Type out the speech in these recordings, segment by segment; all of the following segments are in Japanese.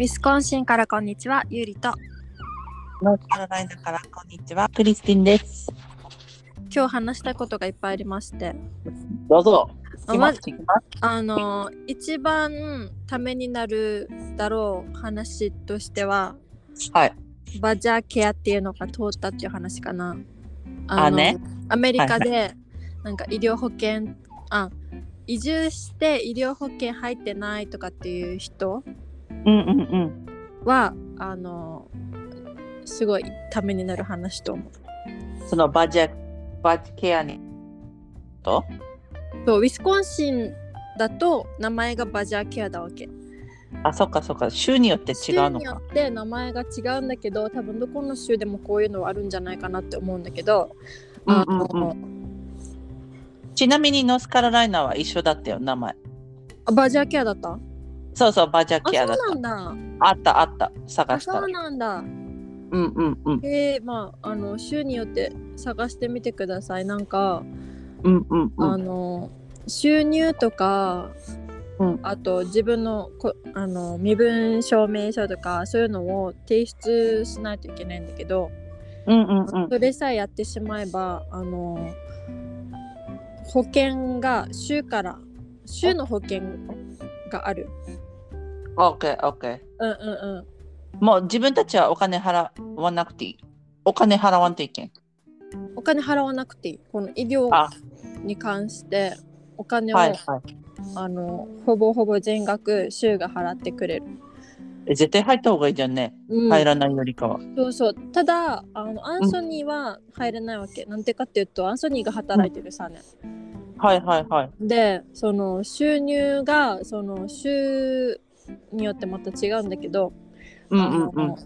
ウィスコンシンからこんにちは、ゆりと。ノースカロライナからこんにちは、クリスティンです。今日話したいことがいっぱいありまして、どうぞ。あま聞きます聞きますあの、一番ためになるだろう話としては、はい。バジャーケアっていうのが通ったっていう話かな。のあねアメリカで、なんか医療保険、あ、移住して医療保険入ってないとかっていう人うんうんうん。は、あの、すごいためになる話と思う。そのバジェバジケアに。と？そうウィスコンシンだと名前がバジャーケアだわけ。あ、そっかそっか。州によって違う州のか。によって名前が違うんだけど多分どこの州でもこういうのはあるんじゃないかなって思うんだけど、あのうんうんちなみにノースカロライナは一緒だったよ、名前。あバジャーケアだった？そうそう、バジャあケアだった。んだ。あったあった。探あしたらそう。なんだ。うんうんうん。へえまああの州によって探してみてください。なんか、うんうんうあん。の収入とか、うんあと自分のこあの身分証明書とかそういうのを提出しないといけないんだけど、うんうんうん。それさえやってしまえばあの保険が州から州の保険がある。オッケーオッケー。うんうんうん。もう自分たちはお金払わなくていい。お金払わんといけん。お金払わなくていい。この医療あに関してお金を、はいはい。あのほぼほぼ全額州が払ってくれる。え絶対入った方がいいじゃんね。うん入らないよりかは。そうそうただあのアンソニーは入れないわけ、なんでかっていうとアンソニーが働いてるさね、はいはいはい。でその収入がその州によってまた違うんだけど、うんうんうん。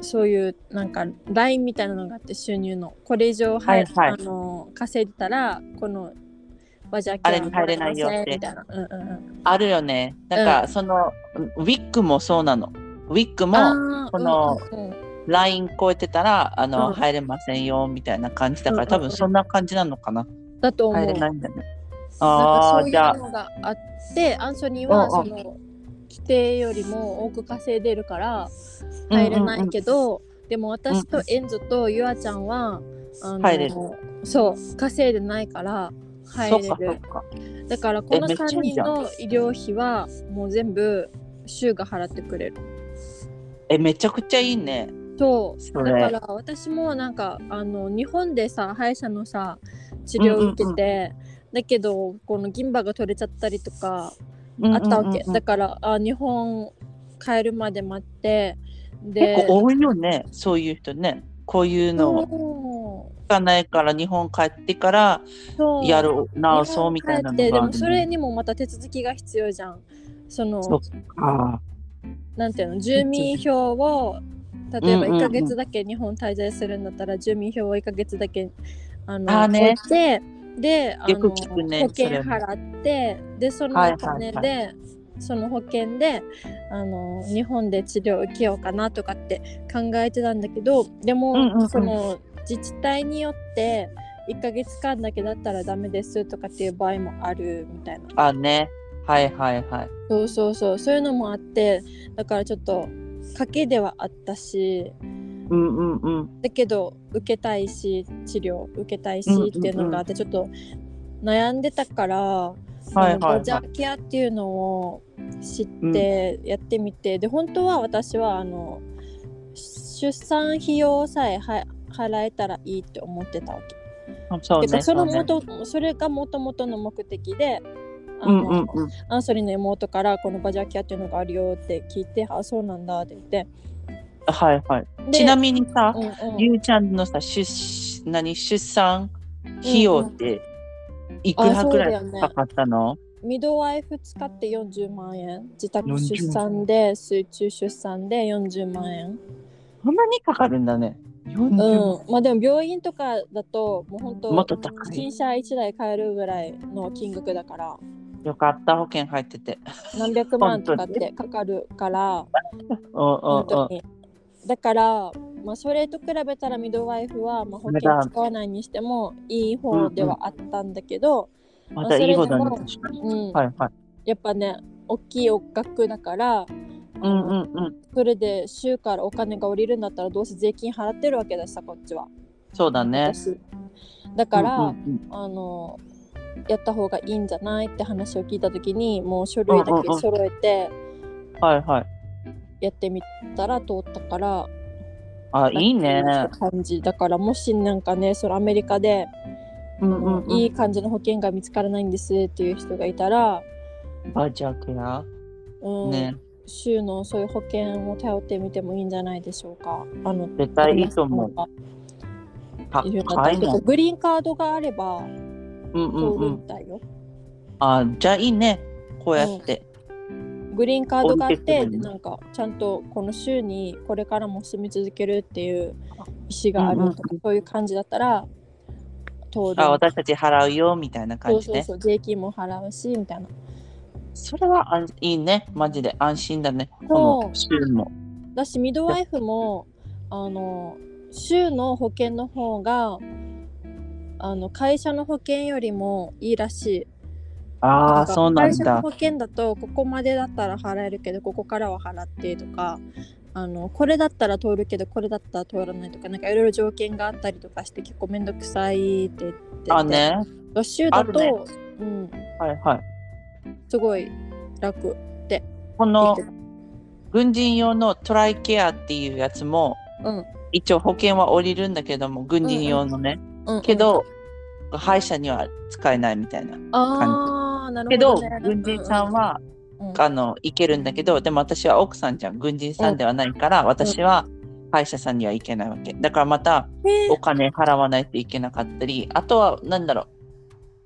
そういうなんかラインみたいなのがあって収入のこれ以上入、はいはいあの稼いでたらこのバジャーあれに入れないよってみたいな、うんうんうん、あるよね。なんか、そのウィッグもそうなの。ウィッグもこのうんうんうんライン超えてたらあの、うん入れませんよみたいな感じだから、うんうんうん多分そんな感じなのかな。だと思う。入れないんだね。ああ、じゃああってアンソニーはうんうんその規定よりも多く稼いでるから入れないけど、でも私とエンゾとユアちゃんはあのそう稼いでないから入れる。だからこのえめっちゃ3人の医療費はもう全部州が払ってくれる。え、めちゃくちゃいいね。そう。だから私もなんかあの日本でさ歯医者のさ治療を受けて、だけどこの銀歯が取れちゃったりとかあったわけ、だからあ日本帰るまで待ってで結構多いよね、そういう人ね。こういうのをそ聞かないから日本帰ってからやる、直そうみたいなのがでもそれね。にもまた手続きが必要じゃん。そのそっか。なんていうの住民票を例えばうんうんうん1ヶ月だけ日本滞在するんだったら住民票を1ヶ月だけあのあーね。置いてでね保険払ってでそのはいはいお金で、はいその保険であの日本で治療を受けようかなとかって考えてたんだけどでも、うんうんうんその自治体によって1ヶ月間だけだったらダメですとかっていう場合もあるみたいなあ、ね。はいはいはい。そうそうそうそういうのもあってだからちょっと賭けではあったしうんうんうん。だけど受けたいし治療受けたいしうんうんうんっていうのがあってちょっと悩んでたから、はいジャーケアっていうのを知ってやってみて、で本当は私はあの出産費用さえは払えたらいいって思ってたわけ。そうね。そのうねもとそれがもともとの目的であの、うんうんうん。アンソニーの妹からこのバジャーケアっていうのがあるよって聞いてあそうなんだって言ってはいはい。でちなみにさ、うんうん。ゆうちゃんのさ、出何出産費用っていくらぐらいかかったの、ミドワイフ使って40万円自宅40出産で水中出産で40万円そんなにかかるんだね。40うん。万まあでも病院とかだともう本当もっと高い。新車1台買えるぐらいの金額だから。よかった、保険入ってて。何百万とかってかかるから。うんうんう。ん。本当にだから、まあ、それと比べたらミドワイフは、まあ、保険使わないにしてもいい方ではあったんだけど、まあ確かに。うんはいはい。やっぱね大きいお額だからうんうんうん。それで州からお金が降りるんだったらどうせ税金払ってるわけだしさこっちは。そうだね。私だから、うんうんあのやった方がいいんじゃないって話を聞いた時にもう書類だけ揃えてうんはいはい。やってみたら通ったからあ、いいね。感じだからもしなんかねそのアメリカで、うんうんうん。いい感じの保険が見つからないんですっていう人がいたら、バージャーケア。うんね。州のそういう保険を頼ってみてもいいんじゃないでしょうか。あの絶対いいと思う。高いの。らグリーンカードがあればうんうんうん。あ、じゃあいいね。こうやって。グリーンカードがあって、なんかちゃんとこの州にこれからも住み続けるっていう意思があるとか、うんうんそういう感じだったら通る。あ、私たち払うよみたいなそ感じね。うそうそう、税金も払うしみたいな。それはあんいいね。マジで安心だね。この週も。だしミドワイフもあの州の保険の方があの会社の保険よりもいいらしい。ああ、かそうなんだ。会社の保険だとここまでだったら払えるけどここからは払ってとかあのこれだったら通るけどこれだったら通らないとかなんかいろいろ条件があったりとかして結構めんどくさいって言っててあね。州だと、ねうん、はいはい。すごい楽この言って軍人用のトライケアっていうやつも、たうん一応保険は降りるんだけども、軍人用のね。うん、けど、歯医者には使えないみたいな。ああなけどるほど、ね、軍人さんは、うん。うん。あの、行けるんだけど、でも私は奥さんじゃん。軍人さんではないから、私は歯医者さんには行けないわけ。だからまたお金払わないといけなかったり、あとは、なんだろ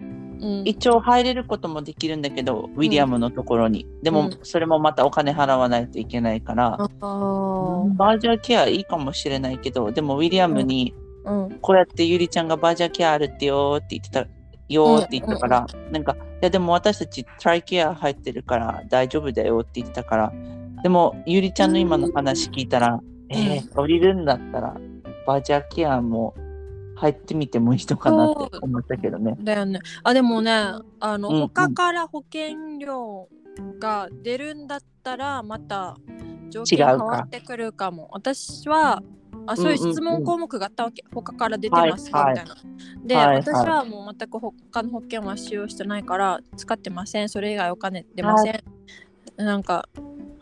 う、うん。一応入れることもできるんだけど、ウィリアムのところに。でも、うん。それもまたお金払わないといけないから、バージャーケアいいかもしれないけど、でもウィリアムに、うん。こうやってゆりちゃんがバージャーケアあるってよーって言ってた、よーって言ったから、なんか、いやでも私たちトライケア入ってるから大丈夫だよって言ってたから、でもゆりちゃんの今の話聞いたら、えー、降りるんだったら、バージャーケアも入ってみてもいいのかなって思ったけどね。だよね。あでもねあの、うんうん他から保険料が出るんだったらまた条件変わってくるかも。私はあそういう質問項目があったわけ、他から出てますみたいな。で、私はもう全く他の保険は使用してないから使ってません。それ以外お金出ません。なんか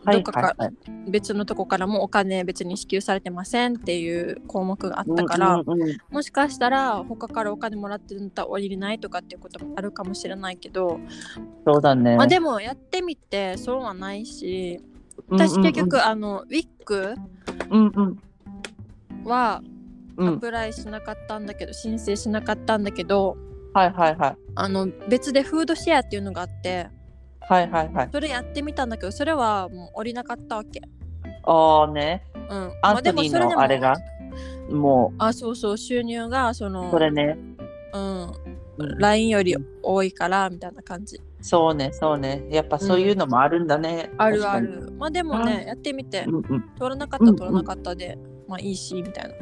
はいどっかか。別のとこからもお金別に支給されてませんっていう項目があったから、もしかしたら他からお金もらってるんだったら降りれないとかっていうこともあるかもしれないけど、そうだね。まあでもやってみてそうはないし私結局、あのウィッグうんうんはうん、うん、アプライしなかったんだけど、申請しなかったんだけどはいはいはい。あの別でフードシェアっていうのがあってはいはいはい。それやってみたんだけどそれはもう降りなかったわけ。ああね。うん、アントニーのあれが、もあそうそう収入がそのう、それね。うんうん、LINE より多いからみたいな感じ。そうね、そうね。やっぱそういうのもあるんだね。あるあ確る。まあでもね、やってみて。うんうん。取らなかったら取らなかったで、まあいいし、みたいな。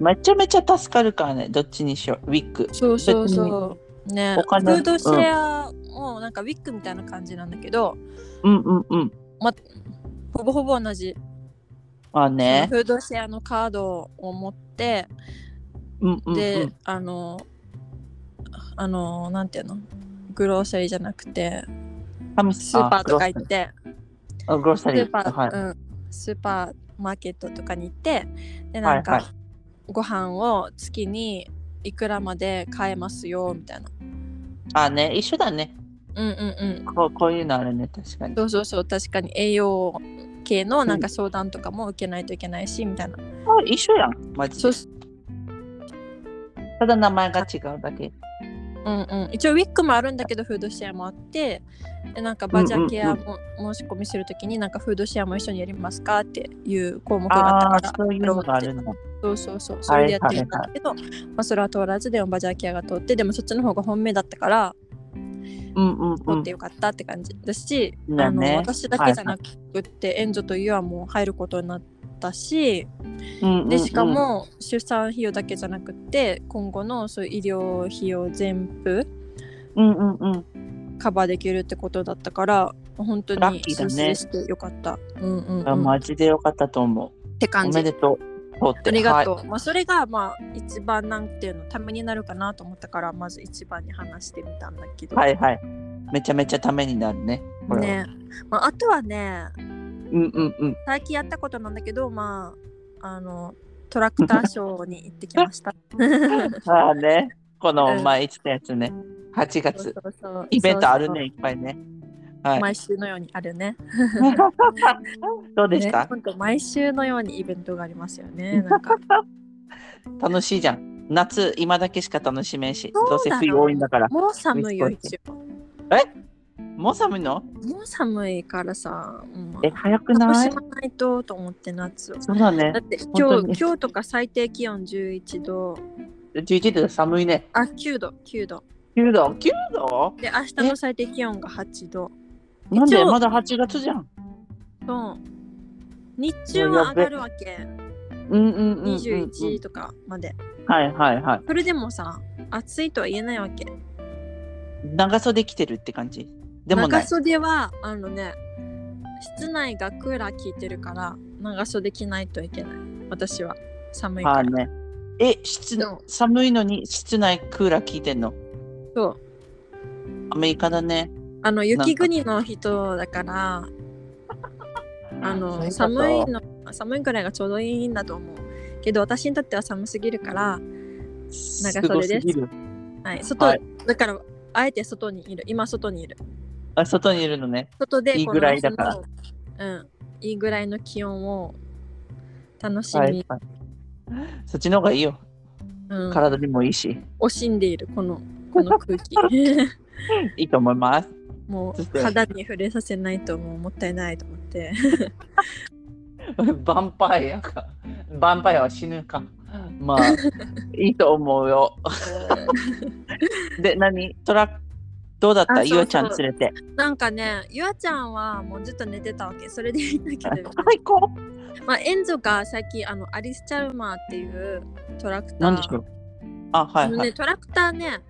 めちゃめちゃ助かるからね、どっちにしろ。ウィッグ。そうそうそう。ね、フードシェアもなんかウィッグみたいな感じなんだけど、うんうんうん。ほぼほぼ同じ。あね。フードシェアのカードを持って、うんうんうん。で、あの、あの、なんていうの？グローサリーじゃなくて、神スーパーとか行って、ス。ーパー、はい。うん、スーパーマーケットとかに行って、で、なんか、はいはいご飯を月にいくらまで買えますよみたいな。あね、一緒だね。うんうんうん。こうこういうのあるね、確かに。そうそうそう、確かに栄養系のなんか相談とかも受けないといけないし、みたいな。あ一緒やん、マジで。そうただ名前が違うだけ。うんうん、一応ウィッグもあるんだけどフードシェアもあってでなんかバージャーケアも申し込みするときになんかフードシェアも一緒にやりますかっていう項目があったからー、そういうのがあるの。そうそうそう。それでやってみたんだけど、まあ、それは通らずでもバージャーケアが通ってでもそっちの方が本命だったからうんうんうん。通って。よかったって感じだし、だね。あの私だけじゃなくって援助とい。うはもう入ることになったし、でしか、も出産費用だけじゃなくって今後のそういう医療費用全部うんうんうん。カバーできるってことだったから本当ラに出世してよかった。うんうん、あうん、っマジでよかったと思う。て感じおめ。でとう。ありがとう。はまあそれがまあ一番なんていうのためになるかなと思ったからまず一番に話してみたんだけど。い、はい、はい。めちゃめちゃためになるね。ね。まあ、あとはねうんうんうん。最近やったことなんだけどまああのトラクターショーに行ってきました。ああね。このうん前言ってたやつね。8月。そうそうそうイベントあるそうね、いっぱいね。はい。毎週のようにあるね。どうでした、ね、本当毎週のようにイベントがありますよね。なんか楽しいじゃん。夏、今だけしか楽しめんし、どうせ冬多いんだから。もう寒いよ一応。もう寒いの？もう寒いからさ、うん、え、早く楽ない？しまないとと思って夏を。そうだねだ。って本今当に日今日とか最低気温11度、11度寒いね。あ9度9度。9度 ?9 度？で明日の最低気温が8度。なんで？一応まだ8月じゃん。そう日中は上がるわけ。うんうんうんうん、うん。21とかまで。はいはいはい。それでもさ、暑いとは言えないわけ。長袖着てるって感じ？でもな長い。袖はあのね、室内がクーラー効いてるから長袖着ないといけない。私は寒いから。あね。え、室寒いのに室内クーラー効いてんの？そうアメリカだね。あの雪国の人だから、あの寒いの寒いくらいがちょうどいいんだと思う。けど私にとっては寒すぎるから、長袖ですはい、外、はいだからあえて外にいる。今外にいる。あ、外にいるのね。外でいいぐらいだからうん、いいぐらいの気温を楽しみ、はい、はい。そっちの方がいいよ。うん、体にもいいし。惜しんでいるこのこの空気 いいと思います。もそう肌に触れさせないともうもったいないと思って ヴァンパイアか。ヴァンパイアは死ぬか。まあ、いいと思うよ。で、何？トラック、どうだった？ゆあちゃん連れて。なんかねゆあちゃんはもうずっと寝てたわけそれでいいんだけど最高まあエンゾが最近あのアリス・チャルマーっていうトラクターなんでしょう？あ、はあのね、いはい。トラクターね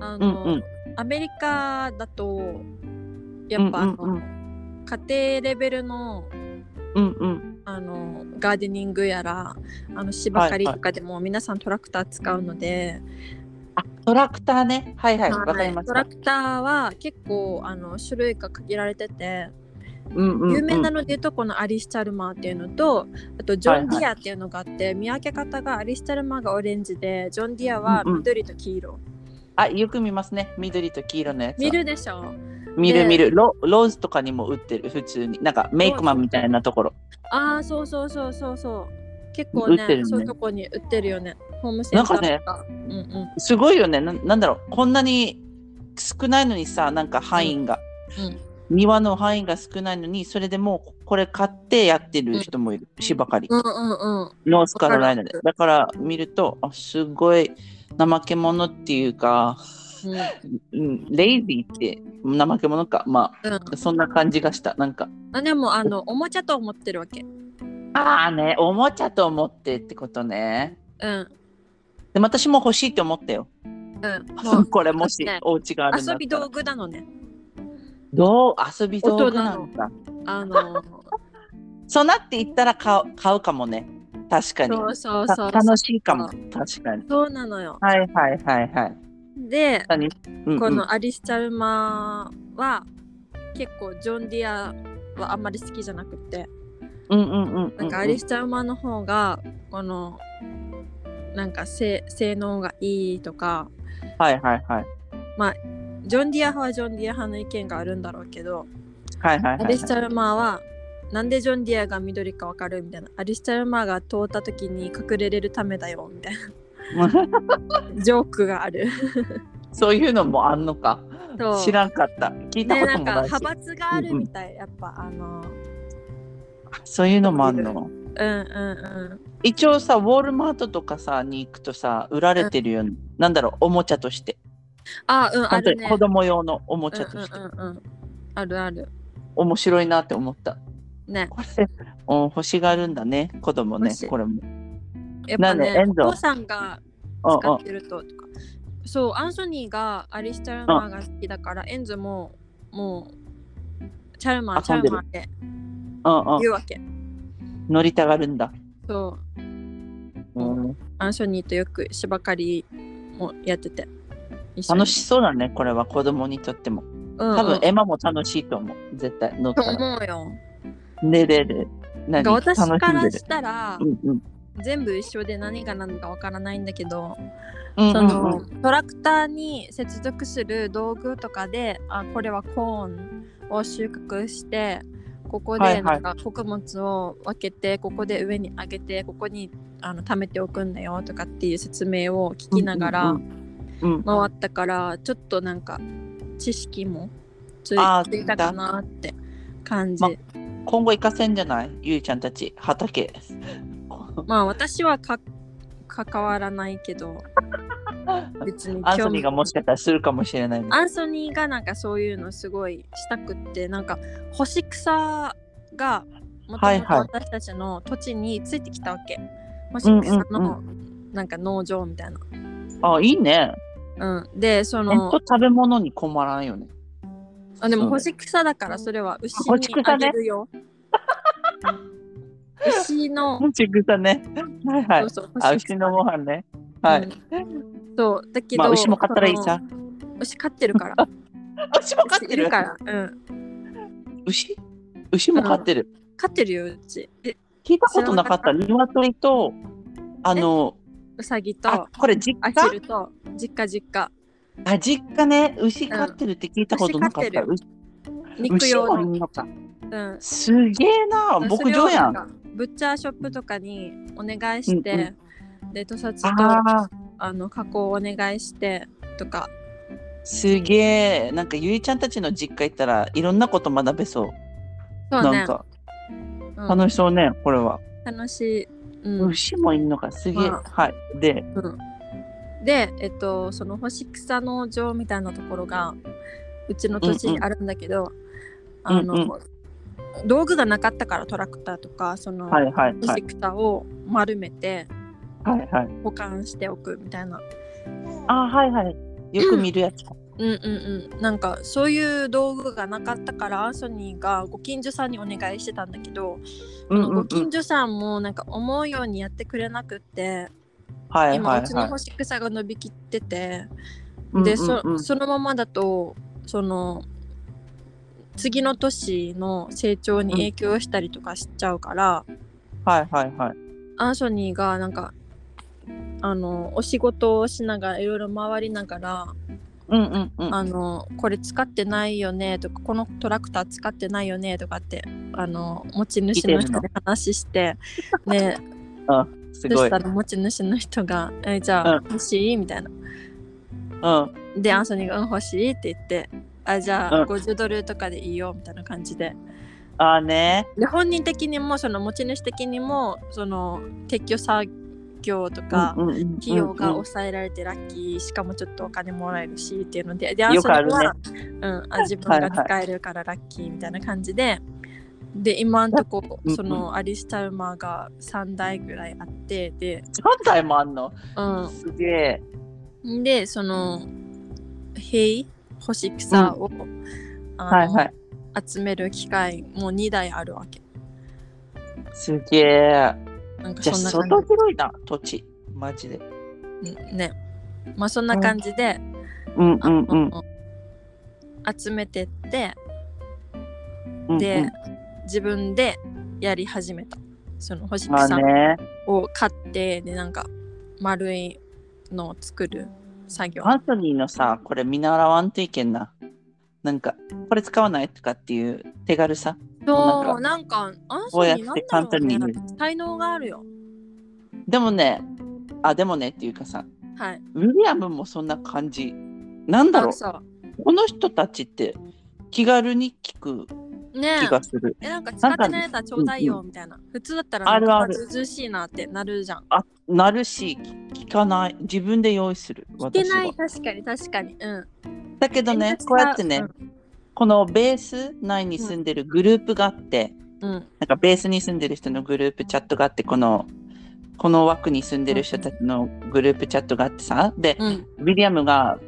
あうんの、うん。アメリカだとやっぱあの、うんうん家庭レベルのうんうん。あのガーデニングやらあの芝刈りとかでも皆さんトラクター使うので、あ、トラクターね。はいはい。わ、はいかりましたトラ。クターは結構あの種類が限られてて、うんうんうん有名なので言うとこのアリス・チャルマーっていうのとあとジョン・ディアっていうのがあって、見分け方がアリス・チャルマーがオレンジでジョン・ディアはうんうん緑と黄色、あ、よく見ますね。緑と黄色のやつは。見るでしょで見る見るロ。ローズとかにも売ってる、普通に。なんかメイクマンみたいなところ。ああそうそうそうそうそう結構ねねそういうとこに売ってるよねホームセンターなんうんうんすごいよねな。なんだろう。こんなに少ないのにさ、なんか範囲が。うん庭の範囲が少ないのに、それでもうこれ買ってやってる人もいる。芝刈り。うんうんうんノースカロライナでだから見ると、あすごい怠け者っていうか、うん、レイジーって怠け者か。まうんうんあ、そんな感じがした。なんか、あでもあのおもちゃと思ってるわけああね、おもちゃと思ってってことね。うんでも私も欲しいって思ったよ。うん これもしねお家があるんだ遊び道具なのねどう？遊び道具なんだ。あの そうなって言ったら買う買うかもね。確かに。そうそうたそう楽しいかも。確かに。そうなのよはいはいはいはい。で何？うんうんこのアリス・チャルマーは結構ジョン・ディアはあんまり好きじゃなくてうんうんうんうん。なんかアリス・チャルマーの方がこのなんか性性能がいいとかはいはいはい。ジョン・ディア派はジョン・ディア派の意見があるんだろうけどはいはいはいはい。アリス・チャルマーはなんでジョン・ディアが緑かわかるみたいなアリス・チャルマーが通った時に隠れれるためだよみたいな ジョークがあるそういうのもあんのか。知らんかった。聞いたこともないし。派閥があるみたい、やっぱあのそういうのもあんの？うんうんうん一応さ、ウォールマートとかさ、に行くとさ、売られてるよ、なんだろう、おもちゃとして。あうんあるね子供用のおもちゃとして。うんうんうんうんあるある面白いなって思った。ねこれ、うん欲しがるんだね、子供ねこれも。やっぱねお父さんがうんうん使ってるととかそうアンソニーがアリス・チャルマーが好きだからエンズももうチャルマーチャルマーってうんうん。言うわけ乗りたがるんだ。そううん、アンソニーとよく芝刈りもやってて楽しそうだね、これは子供にとっても。うんうん多分、エマも楽しいと思う。絶対乗っとたら。思うよ寝れる。何？が私楽しんでるからし。たらうんうん全部一緒で何が何かわからないんだけど、うんうんそのうんトラクターに接続する道具とかであこれはコーンを収穫してここでなんか穀物を分けて、ここで上に上げてここにあの貯めておくんだよとかっていう説明を聞きながら回ったから、ちょっとなんか知識もついたかなって感じ。ま今後行かせんじゃない？ゆいちゃんたち、畑。まあ私はか関わらないけど 別にアンソニーがもしかしたらするかもしれないね。アンソニーがなんかそういうのすごいしたくってなんか干し草がもともと私たちの土地についてきたわけ、干し草うんうのなんか農場みたいな、あ、いいね。うん、でそのと食べ物に困らんよね。あでも干し草だからそれは牛にあげるよ、牛のね。はいはいあ、牛のご飯ね。はい。うんそう。だけど、まあ、牛も飼ったらいいさ。牛飼ってるから。牛も飼ってるから。うん。牛？牛も飼ってる。飼ってるようち。え聞いたことなかった。鶏と、あの、うさぎと。あ、これ実ア家ヒルと。実家実家。あ、実家ね。牛飼ってるって聞いたことなかった。牛飼って牛肉用の。うん、すげえな。牧場やん。ブッチャーショップとかにお願いして、うんうで屠殺とああ、あの加工をお願いしてとかすげえ。なんかゆいちゃんたちの実家行ったらいろんなこと学べそう。そうねなんかうん楽しそうね、これは。楽しい、うん牛もいんのか、すげえ。まはい。で、うん、でえっとその干し草農場みたいなところがうちの土地にあるんだけど、あの、うんうん道具がなかったからトラクターとかその、はいはい干しはい。草を丸めてはいはい。保管しておくみたいなあはいはい。よく見るやつ。うんうんうんなんかそういう道具がなかったからアンソニーがご近所さんにお願いしてたんだけど、うんうんうんご近所さんもなんか思うようにやってくれなくって、はい今はいうはいちの干し草が伸びきってて、うんうんうん。でそそのままだとその次の年の成長に影響したりとかしちゃうから、はいはいはい。アンソニーがなんかあのお仕事をしながらいろいろ回りながらうんうんうん。あのこれ使ってないよねとかこのトラクター使ってないよねとかってあの持ち主の人で話してね そした。ら持ち主の人が「えじゃあうん欲しい?」みたいな。うん。でアンソニーが「うん欲しい?」って言って「あじゃあうん50ドルとかでいいよ」みたいな感じで。ああね。で本人的にもその持ち主的にもその撤去作業とか、うんうんうん費用が抑えられてラッキー、しかもちょっとお金もらえるしっていうのでであるね。ソニーは、うん、あ 自分が使えるからラッキーみたいな感じで、で今んとこうんうん。そのアリス・タルマーが3台ぐらいあってで,、3台もあんの？うすげえ。ん、でその塀干し草を、あのはいはい。集める機械もう2台あるわけ。すげえ。なんかじゃあそんな感相当広いな、土地。マジで。ねまあそんな感じで、うんうんうん。集めてってうんうんで、自分でやり始めたその干しまあ草ね。を買ってでなんか丸いのを作る作業アンソニーのさ、これ見習わんといけんな。なんか、これ使わないとかっていう手軽さ。そうなんかアンソこうやってニーなんだろうね簡単に才能があるよ。でもね、あ、でもねっていうかさ、はい。ウィリアムもそんな感じ。なんだろう、この人たちって気軽に聞くね気がする。ええなんか使ってないやつはちょうだいよみたいな、普通だったらあるある。しいなってなるじゃん。あ、なるし、聞かない。自分で用意する。聞けない。確かに確かに。うん。だけどね、こうやってね、このベース内に住んでるグループがあって、うん、うんなんかベースに住んでる人のグループチャットがあって、このこの枠に住んでる人たちのグループチャットがあってさ、で、うんウィリアムが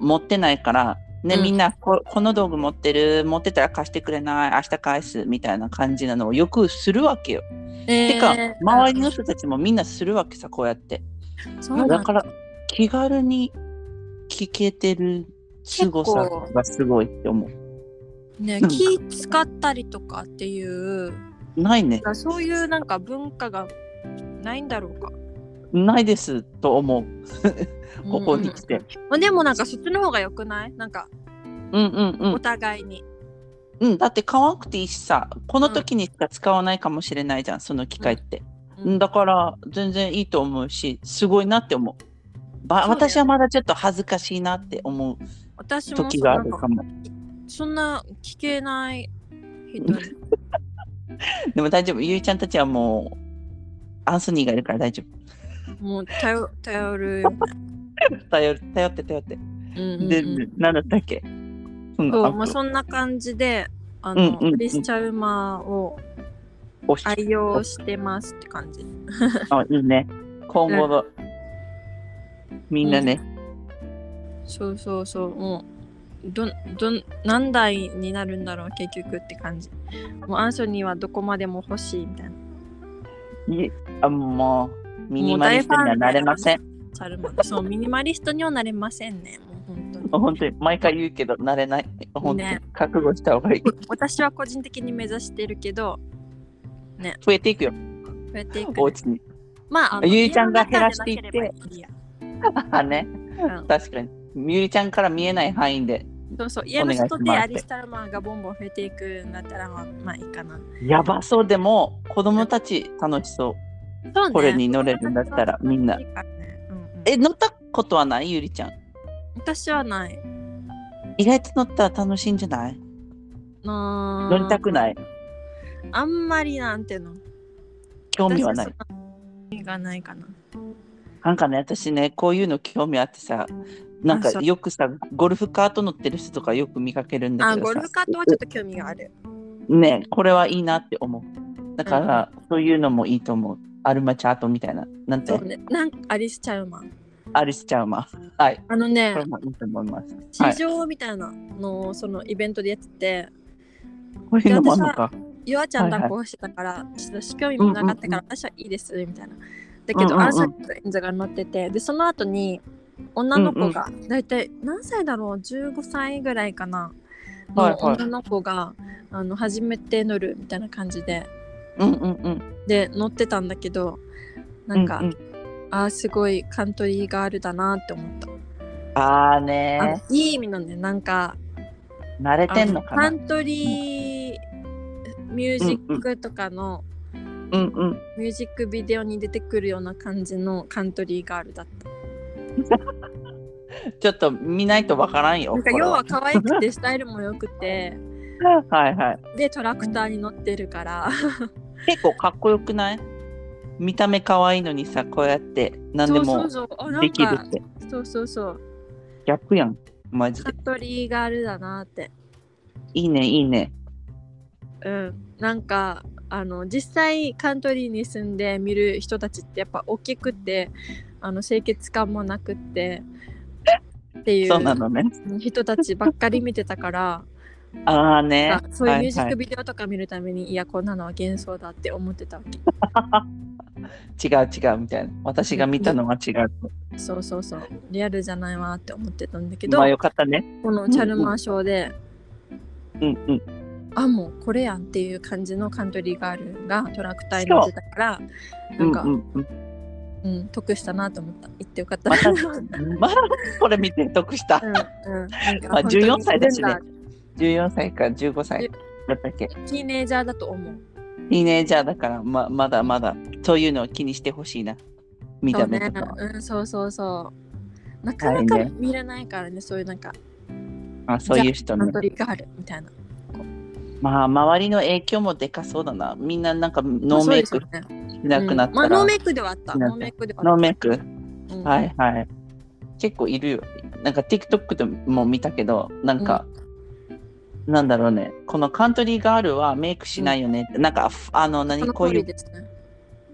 持ってないから、ね、うんみんなここの道具持ってる、持ってたら貸してくれない、明日返すみたいな感じなのをよくするわけよ。えーてか、周りの人たちもみんなするわけさ、こうやって。そうだから、気軽に聞けてる凄さがすごいって思う。ね、うん気使ったりとかっていうないね。そういうなんか文化がないんだろうか。ないですと思う。ここに来て。まあでもなんかそっちの方が良くない？なんかうんうんうおん。互いに。うん、だって買わなくていいしさ、この時にしか使わないかもしれないじゃん、その機械って。うんだから全然いいと思うし、すごいなって思う。私はまだちょっと恥ずかしいなって思う時があるかも。そんな聞けない人に。でも大丈夫。ゆいちゃんたちはもう、アンソニーがいるから大丈もう頼 頼る。頼る頼って頼って。うんうんうんで、何だったっけ？そのそう、あまあ、そんな感じで、あの、うんうんうんクリス・チャルマーを愛用してますって感じ。あいいね。今後の、みんなね、そうそうそう、もう、どん、どん、何台になるんだろう、結局って感じ。もうアンソニーはどこまでも欲しいみたいな。いあもう、ミニマリストにはなれません。そう、ミニマリストにはなれませんね。もう本当に。本当に、毎回言うけど、なれない。本当に、ね覚悟した方がいい。私は個人的に目指してるけど、増えていくよ、こうやっていく、お家に。まあ、あのゆいちゃんが減らしていって ね、うん確かに。みゆりちゃんから見えない範囲で。そうそう、家の外でアリスタルマンがボンボン増えていくんだったら、まあ、まあいいかな。やばそうでも、子供たち楽しそう。そうねこれに乗れるんだったらみんな。いいからねうんうんえ、乗ったことはない？ゆりちゃん。私はない。意外と乗ったら楽しいんじゃない？乗乗りたくない？あんまりなんていうの。興味はない。興味がないかな。なんかね、私ね、こういうの興味あってさ、なんかよくさ、ゴルフカート乗ってる人とかよく見かけるんだあ、けどさ。ゴルフカートはちょっと興味がある。ね、これはいいなって思う。だから、そういうのもいいと思う。アルマチャートみたいな。なんて？そう、ね。なんかアリス・チャウマン。アリスチャーマー。はい。あのねこれ、もいいと思います。はい地上みたいなのをそのイベントでやってて、こういうのもあるのか。ゆあちゃんはいはい抱っこしてたから、ちょっと興味もなかったから、私はいいですみたいな。だけど、うんうんうんアンサーとエンザが乗ってて、で、その後に女の子が、だいたい何歳だろう ?15 歳ぐらいかな。のはいはい女の子が、あの初めて乗るみたいな感じで、うんうんうん。で、乗ってたんだけど、なんか、ううあーすごいカントリーガールだなって思った。あーあねいい意味なんで、なんか、ー。慣れてんのかな？カントリーミュージックとかの、うんうん。ミュージックビデオに出てくるような感じのカントリーガールだった。ちょっと見ないとわからんよ。なんか要は可愛くてスタイルも良くて、はいはい。でトラクターに乗ってるから、結構かっこよくない？見た目可愛いのにさ、こうやって何でもできるって。そうそうそう、ギャップやん。マジでカン。トリーガールだなって。いいね、いいね。うん、なんかあの実際カントリーに住んで見る人たちってやっぱ大きくてあの清潔感もなくってっていう。人たちばっかり見てたからああねあ。そういうミュージッはクビデオとか見るために、いやこんなのは幻想だって思ってたわけいはい、違う違うみたいな。私が見たのは違う。そうそうそうリアルじゃないわって思ってたんだけどまあよかったね。このチャルマーショーで、うんうん。あもうこれやんっていう感じのカントリーガールがトラクターに乗ってたからなんか、うんうんうん。うん、得したなと思った。行ってよかった。またうん、まあ、これ見て得した。うん。なんかまあ本当に14歳だしね全14歳か15歳だったっけ。然ティーネイジャーだと思う。ティーネイジャーだから、ままだまだそういうのを気にしてほしいな。見た目とかは。そうね、うん、そうそうそう。なかなか見れないからね、そういうなんか、あそういう人ねカン。トリーガールみたいな。まあ、周りの影響もでかそうだな。みんななんかノーメイクしなくなったうんまあ、ら。ノーメイクではあった。ノーメイクではあった。ノーメイクうんはいはい。結構いるよ。なんか TikTok でも見たけど、なんか、なんだろうね。このカントリーガールはメイクしないよねって。なんか、ふあの、何こういう。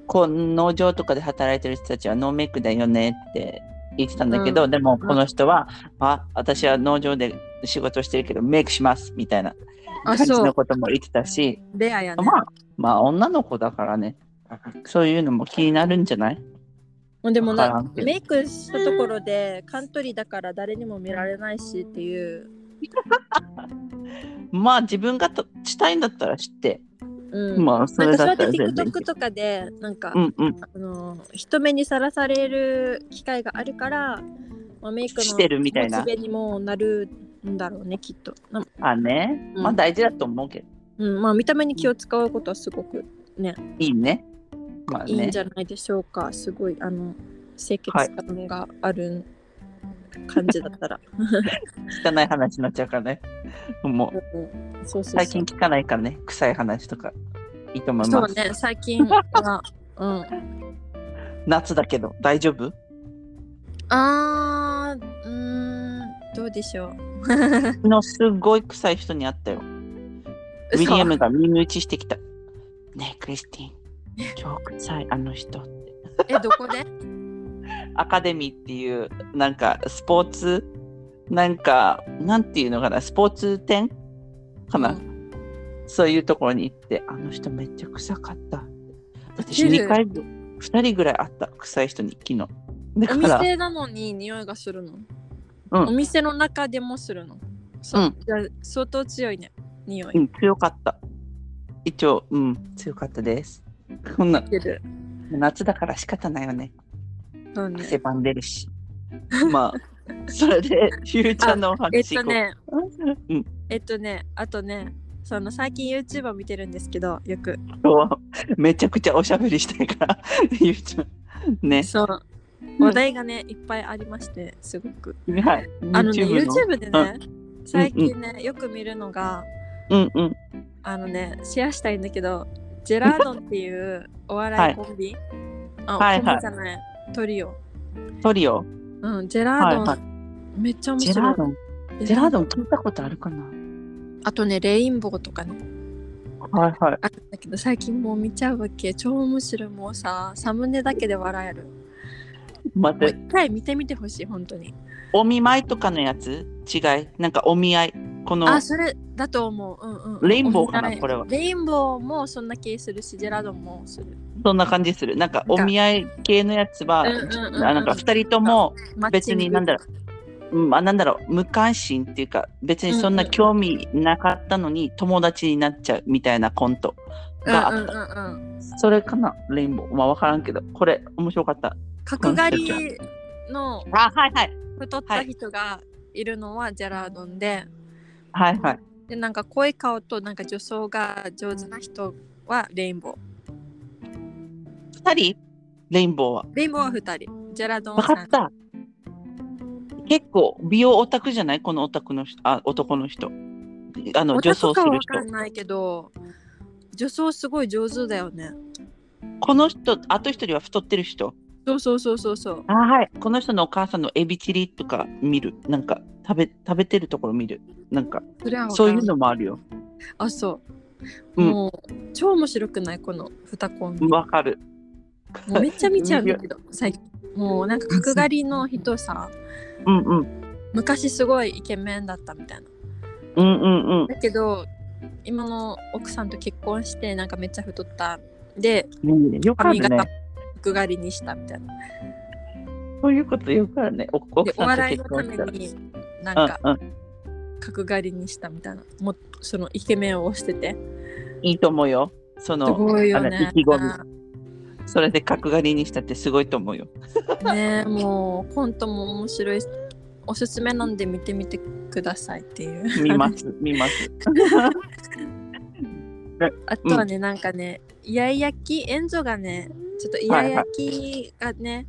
こう農場とかで働いてる人たちはノーメイクだよねって言ってたんだけど、うんでもこの人は、あ私は農場で仕事してるけどメイクしますみたいなあ、感じ。のことも言ってたしレアやね。まあまあ女の子だからねそういうのも気になるんじゃない？でもなメイクしたところでカントリーだから誰にも見られないしっていう。まあ自分がとしたいんだったら知って、うん。まあそれだったら全然 TikTok とかでなんか、うんうんあの人目にさらされる機会があるから、まあ、メイクのしてるみたいなにもなるんだろうねきっと。なあね、うん。まあ大事だと思うけど。うん、まあ見た目に気を使うことはすごくねいいね。まあいいねんじゃないでしょうか。すごいあの清潔感がある感じだったら。汚い話になっちゃうからね。もう。うんそうそうそう。最近聞かないからね。臭い話とか。いいと思います、そうね、最近は。うん。夏だけど大丈夫？あー、うーん、どうでしょう？昨日すごい臭い人に会ったよ。ウィリアムが耳打ちしてきた。ねえクリスティン。超臭いあの人。ってえ、どこで？アカデミーっていうなんかスポーツなんかなんていうのかなスポーツ店かな、うん。そういうところに行ってあの人めっちゃ臭かった。私ウケる2回2人ぐらい会った臭い人に昨日。だおから店なのに匂いがするの、うんお店の中でもするの？そう、うんじゃあ相当強いね、匂い。うん、強かった。一応、うん、強かったです。こんな、出る夏だから仕方ないよね。そうね汗ばんでるし。まあ、それで、ゆうちゃんのおえっ話行こう。とね、うん、えっとね、あとね、その最近 YouTube を見てるんですけど、よく。今日めちゃくちゃおしゃべりしたいから、ゆうちゃん。ね。そう。話題がね、いっぱいありまして、すごく。はい。あのね、YouTube でね、最近ね、よく見るのが、うんうん。あのね、シェアしたいんだけど、ジェラードンっていうお笑いコンビ、あ、はいはいコンビじゃない、トリオ。トリオ。うん、ジェラードン。めっちゃ面白い。ジェラードン。ジェラードン聞いたことあるかな？あとね、レインボーとかね。はいはい。あるんだけど、最近もう見ちゃうわけ。超面白い。もうさ、サムネだけで笑える。待って、一回見てみてほしい、本当に。お見舞いとかのやつ？違い？なんかお見合い？この、あ、それだと思う。うんうん。レインボーかな？これはレインボーもそんな気するし、ジェラードンもする。そんな感じする。なんかお見合い系のやつは、なんか二人とも別になんだろう、うん、あなんだろう無関心っていうか別にそんな興味なかったのに友達になっちゃうみたいなコントがあった。うんうんうんうん。それかな？レインボー。まあわからんけど、これ面白かった。角刈りの。太った人がいるのはジェラードンで、はいはい。でなんか濃い顔となんか女装が上手な人はレインボー。二人？レインボーは。レインボーは2人。ジェラードンわは3人。かった。結構美容オタクじゃない？このオタクの人あ男の人。あのオ女装する人。分かんないけど、女装すごい上手だよね。この人、あと一人は太ってる人。そうそうそうそうそう。あはい。この人のお母さんのエビチリとか見る。なんか食べ食べてるところ見る。なんかそれは分そういうのもあるよ。あ、そう。うんもう超面白くないこの2コンビ。わかる。もうめっちゃ見ちゃうんだけど、最近。もうなんか角刈りの人さ、うんうん。昔すごいイケメンだったみたいな。うんうんうん。だけど、今の奥さんと結婚してなんかめっちゃ太った。で、ねよか髪型るね。角刈りにしたみたいな。そういうことよくあるね。おお笑いのた。めになんかうんうん。角刈りにしたみたいな。もうそのイケメンを推してて。いいと思うよ。そすの、ごいよあのね意。気込み。それで角刈りにしたってすごいと思うよ。ねもうコントも面白いしおすすめなんで見てみてくださいっていう。見ます、見ます。あとはね、なんかね、イヤイヤ期、エンゾがね、ちょっとイヤイヤ期がね、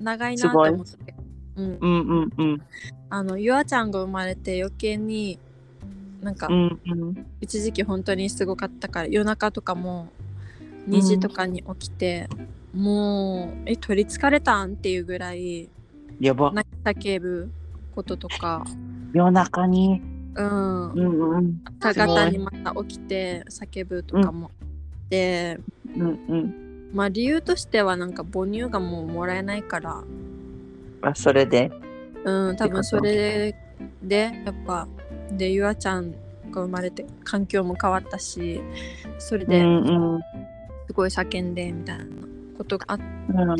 長いなと思って。うん、うんうんうん。あの、ユアちゃんが生まれて余計に、なんかう、んうん。一時期本当にすごかったから、夜中とかも2時とかに起きて、もう、え、取りつかれたんっていうぐらい、やば。泣き叫ぶこととか、夜中に。うんう、んうん。朝方にまた起きて叫ぶとかも。で、うんうん。まあ理由としてはなんか母乳がもうもらえないからあそれで？うん多分それでやっぱでゆあちゃんが生まれて環境も変わったしそれうでんうん。すごい叫んでみたいなことがあってうん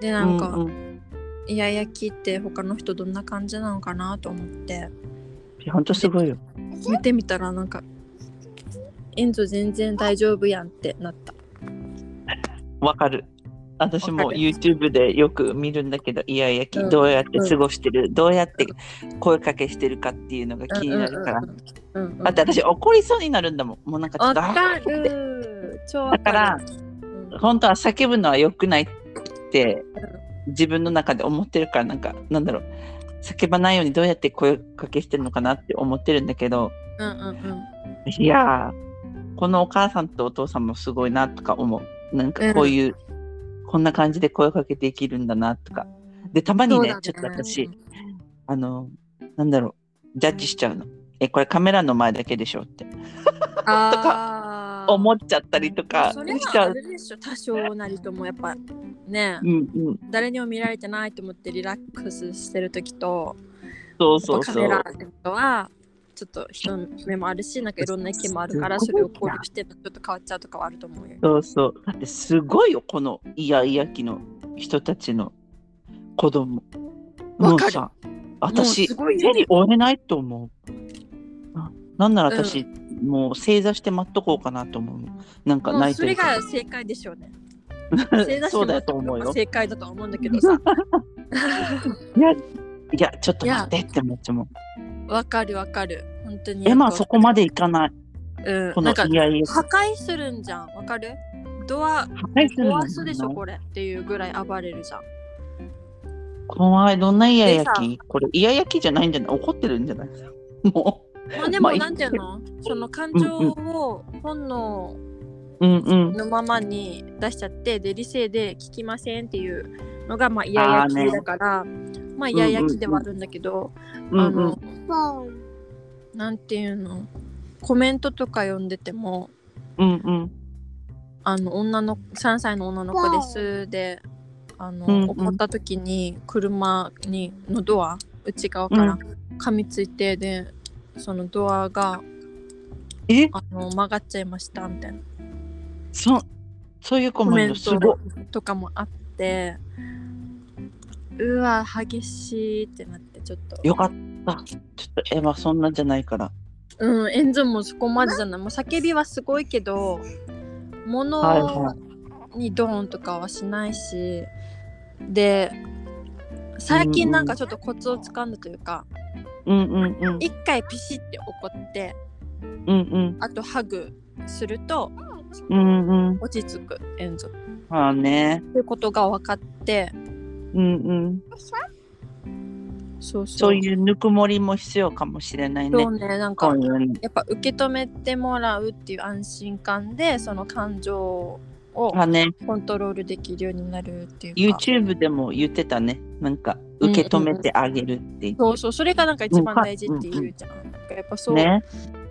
でなんか、うんうんイヤイヤ聞いて他の人どんな感じなのかなと思っていやほんとすごいよ。見てみたらなんかエンゾ全然大丈夫やんってなったわかる。私も YouTube でよく見るんだけど、イヤイヤ期うんどうやって過ごしてる、どうやって声かけしてるかっていうのが気になるから。うんうんうんうんだって私怒りそうになるんだもん。もうなんかちょっと、わかるだから本当は叫ぶのは良くないって自分の中で思ってるから、なんか、なんだろう。叫ばないようにどうやって声かけしてるのかなって思ってるんだけど、うんうんうんいやー、このお母さんとお父さんもすごいなとか思う。なんかこういう、こんな感じで声かけていけるんだなとか。で、たまにね、そうだちょっと私、あの、なんだろう、ジャッジしちゃうの。え、これカメラの前だけでしょってあー 思っちゃったりとかそれしちゃう。はあるでしょ多少なりともやっぱねうんうん。誰にも見られてないと思ってリラックスしてる時とそうそうそう。カメラはちょっと人の目もあるしなんかいろんな意見もあるからそれを考慮してちょっと変わっちゃうとかはあると思うよ。そうそう。だってすごいよ、このイヤイヤ期の人たちの子供。もうさ、私、手に負えないと思う。あなんなら私、もう正座して待っとこうかなと思う。なんか泣いてるからが正解でしょうね。正座してそうだと思うよ。正解だとは思うんだけどさ。いや、いや、ちょっと待ってって思っちゃう。わかるわかる。本当に。え、まあそこまでいかない。うん。このなんか。破壊するんじゃん。わかる？ドア破壊すでしょこれっていうぐらい暴れるじゃん。怖い。どんなイヤイヤで期これイヤイヤ期じゃないんじゃない？怒ってるんじゃない？もまあでまあもなんていうの？その感情を本能。のままに出しちゃってで理性で聞きませんっていうのがまあイヤイヤ期だからまあイヤイヤ期ではあるんだけど、あの、なんていうの？コメントとか読んでてもうんうん。あの女の3歳の女の子ですであの、うんうん。怒った時に車にのドア内側から噛みついて、でそのドアがえ？あの曲がっちゃいましたみたいなそそういうココメンメントすごいト。とかもあってうわ激しいってなってちょっとよかった。ちょっとエマそんなんじゃないから。うんエンゾもそこまでじゃないもう叫びはすごいけど物はいはにドーンとかはしないしで最近なんかちょっとコツをつかんだというかうんうんうん。一回ピシって怒ってうんうん。あとハグするとうんうん。落ち着くエンあね。ていうことが分かってうんうん。そうそうそういうぬくもりも必要かもしれないねそう。ねなんかやっぱ受け止めてもらうっていう安心感でその感情をあね、コントロールできるようになるっていうか YouTube でも言ってたね。なんか受け止めてあげるって言そうそうそれがなんか一番大事っていうじゃん、なんかやっぱそう、ね。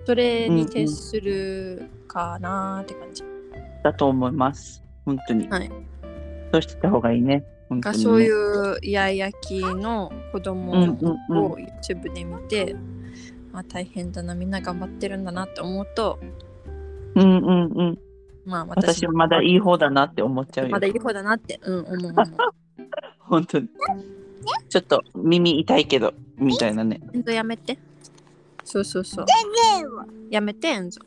それに徹するかなって感じ、だと思います。本当に。はいそうしてた方がいいね。本当にねがそういうイヤイヤ期の子供うんうんうんを YouTube で見て、あ大変だなみんな頑張ってるんだなって思うとうんうんうん。まあ私はまだいい方だなって思っちゃうよ。まだいい方だなって、うん、思う思う。本当に。ちょっと耳痛いけど、みたいなね。エンゾやめて。そうそうそう。やめて、エンゾ。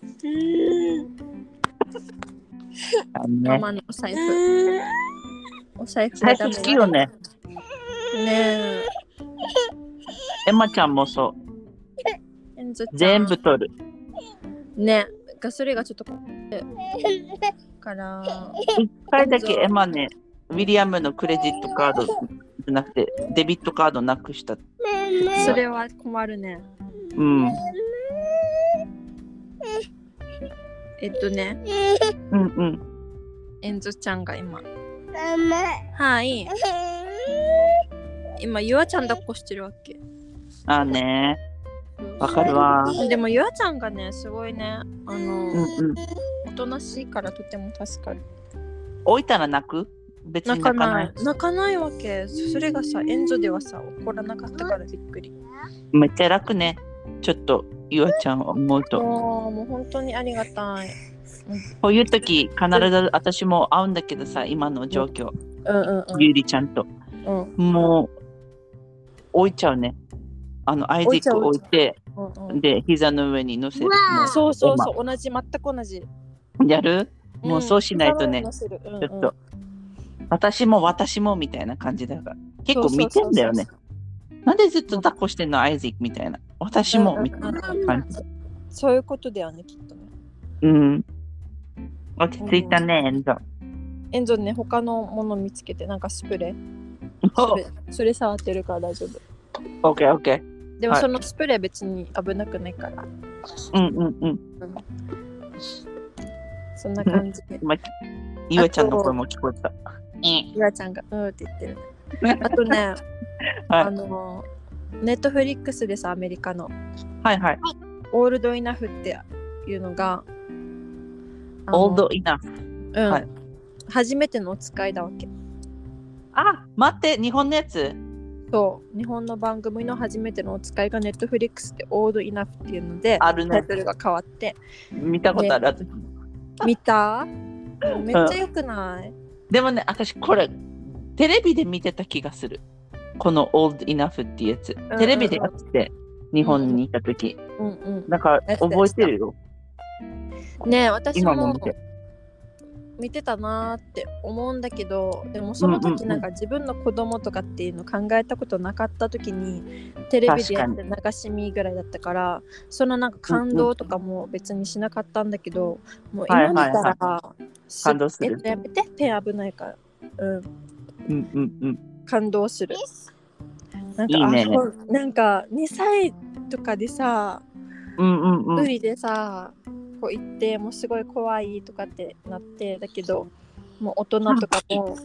あのねママのお財布。お財布最初好きよね。ねエマちゃんもそう。全部取る。ね。がそれがちょっとから。一回だけエマね、ウィリアムのクレジットカードじゃなくて、デビットカードなくした。それは困るね。うん。えっとね、うんうん。エンゾちゃんが今。はい。今、ユアちゃん抱っこしてるわけ。あーねわかるわ。でも、ユアちゃんがね、すごいね、あの、うんうん。おとなしいからとても助かる。置いたら泣く？別泣に泣かないい。泣かないわけ。それがさ、エンゾではさ、怒らなかったからびっくり。めっちゃ楽ね。ちょっと、ゆあちゃんを思うと。もう、もう本当にありがたい。こういう時、必ず私も会うんだけどさ、今の状況、うんうんゆりちゃんと。うん。うんもう、置いちゃうね。あの、アイゼック置いて、うんうんで、膝の上に乗せる。そうそうそう、同じ、全く同じ。やる？もうそうしないとねちょっと、私も私もみたいな感じだから。結構見てんだよね。なんでずっと抱っこしてんの？アイゼックみたいな。私もみたいな感じ。そういうことだよね、きっとね。うん。落ち着いたね、エンゾ。エンゾね、他のもの見つけて、なんかスプレー。それそれ触ってるから大丈夫。オッケーオッケー。でもはいそのスプレー別に危なくないから。うんうんうん。そんな感じで。今、ゆあちゃんの声も聞こえた。ゆあちゃんがうんって言ってる。あとね、はいあの、ネットフリックスでさ、アメリカのはいはい。オールドイナフっていうのが、オールドイナフ。うん、はい初めてのお使いだわけ。あ、待って、日本のやつ？そう、日本の番組の初めてのお使いがネットフリックスでオールドイナフっていうので、あるね。タイトルが変わって、見たことある？私見た？めっちゃ良くない、でもね、私これ、テレビで見てた気がする。この Old Enough っていうやつ。んテレビでやってて、日本にいた時。うんうん。だから覚えてるよ。ねえ私も今も見て。見てたなーって思うんだけどでもその時なんか自分の子供とかっていうの考えたことなかった時にテレビでやって流し見ぐらいだったからそのなんか感動とかも別にしなかったんだけどもう今見たはいらす感動するえっとやめて。ペン危ないから。うん。うんうんうん。感動する。なんかいいね。なんか2歳とかでさうんうんうん。海でさこう行ってもうすごい怖いとかってなってだけどもう大人とかも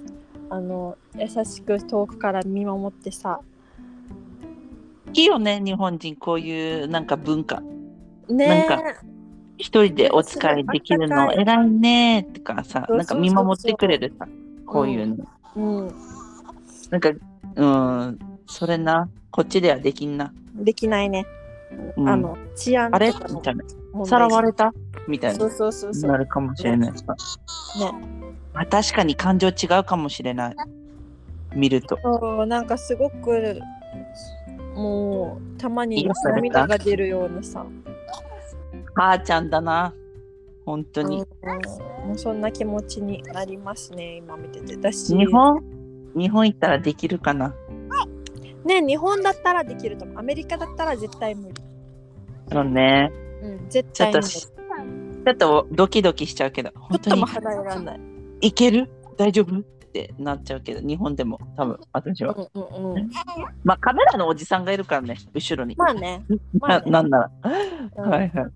あの優しく遠くから見守ってさいいよね、日本人、こういうなんか文化。ねなん一人でお使いできるの偉いねとかさ、なんか見守ってくれるさ、こういうの。うん。なんか、うん、それな、こっちではできんな。できないね、うん。あの治安あれとかのみたいな。さらわれた？みたいなそう。そうそうそうなるかもしれないさ。ねまあ、確かに感情違うかもしれない。見ると。そうなんかすごくもうたまに涙が出るようなさ母ちゃんだな。本当に。うんもうそんな気持ちになりますね今見ててだし日本？日本行ったらできるかな？ね日本だったらできると思うアメリカだったら絶対無理そうね。うん絶ちょっと対無理ちょっとドキドキしちゃうけど、ょ本当に？離れられないいける？大丈夫？ってなっちゃうけど、日本でも多分私は。うんうんうんまあカメラのおじさんがいるからね、後ろに。まあねまあねななんなら。うんはいはい。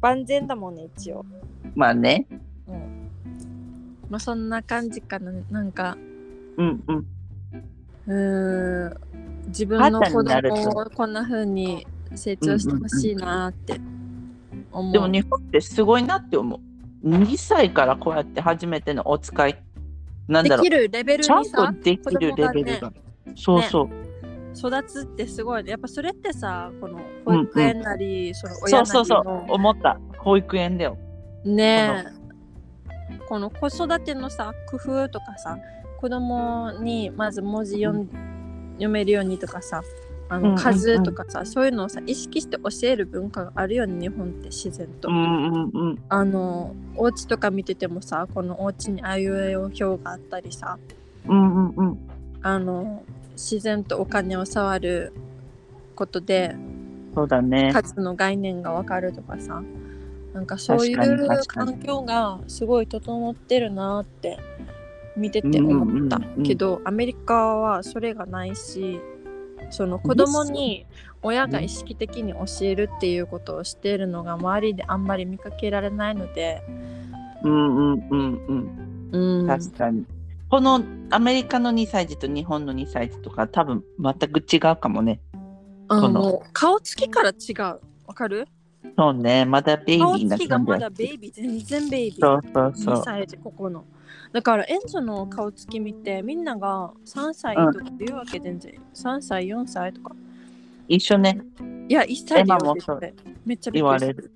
万全だもんね一応まあね。うんまあそんな感じかななんかうんうん。うーん自分の子供をこんな風に成長してほしいなって思う。でも日本ってすごいなって思う。2歳からこうやって初めてのお使い。なんだろうでき。るレベルちゃんとできるレベルが。そうそう。育つってすごいねやっぱそれってさこの保育園なり、そのそ親なりうそうそうの。思った。保育園だよ。ねえこの子育てのさ工夫とかさ子供にまず文字読ん、読めるようにとかさあのうんうんうん数とかさ、そういうのをさ意識して教える文化があるよね日本って自然と。うんうんうん。あのお家とか見ててもさこのお家にあいうえお表があったりさうんうんうん。あの自然とお金を触ることでそうだね。数の概念がわかるとかさなんかそういう環境がすごい整ってるなって見てて思ったうんうんうんけどアメリカはそれがないしその子供に親が意識的に教えるっていうことをしているのが周りであんまり見かけられないので、うんうんうんうん。うん、確かに。このアメリカの2歳児と日本の2歳児とか多分全く違うかもね。あの顔つきから違うわかる？そうね、まだベイビ顔ーなつきがまだだベイビー、全然ベイビー。そうそうそ2う。歳でここの。だからエンゾの顔つき見てみんなが3歳とか言うわけ全然。3歳、4歳とか。一緒ね、いや、1歳でエマもそうってめっちゃびっくりす言われる。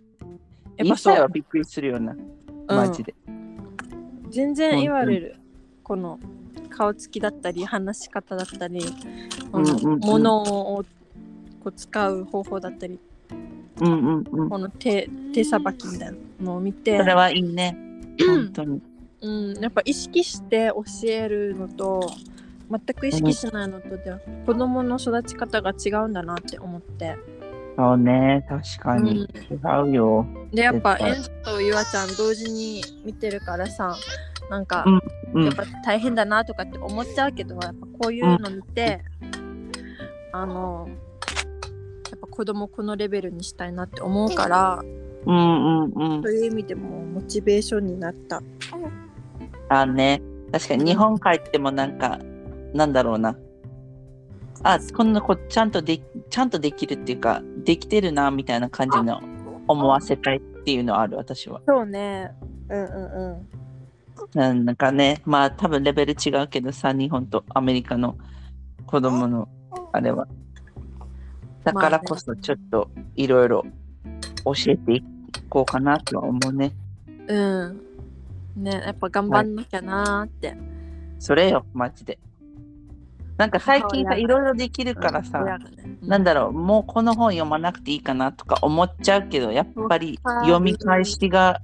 一やっぱそう。歳はびっくりするような、マジで。全然言われる。この顔つきだったり、話し方だったり、うんうんうん物をこう使う方法だったり、うんうんうん。この手手さばきみたいなのを見てそ、れはいいね。本当に。うん、やっぱ意識して教えるのと全く意識しないのとでは子供の育ち方が違うんだなって思ってそうね、確かに。違うよ。でやっぱエンズとユアちゃん同時に見てるからさなんか、うんやっぱ大変だなとかって思っちゃうけどやっぱこういうの見て、あのやっぱ子供このレベルにしたいなって思うからうんうんうんそう。いう意味でもモチベーションになった。あね、確かに日本帰ってもなんか、なんだろうな。あ、こんな子ちゃんとでちゃんとできるっていうか、できてるなみたいな感じの思わせたいっていうのはある、私は。そうねうんうんうんなんかね、まあ多分レベル違うけどさ、日本とアメリカの子供のあれは。だからこそちょっといろいろ教えていこうかなとは思うね。うん。ね、やっぱ頑張んなきゃなーって。それよ、マジで。なんか最近さ、いろいろできるからさ、ねなんだろう、もうこの本読まなくていいかなとか思っちゃうけど、やっぱり読み返しが。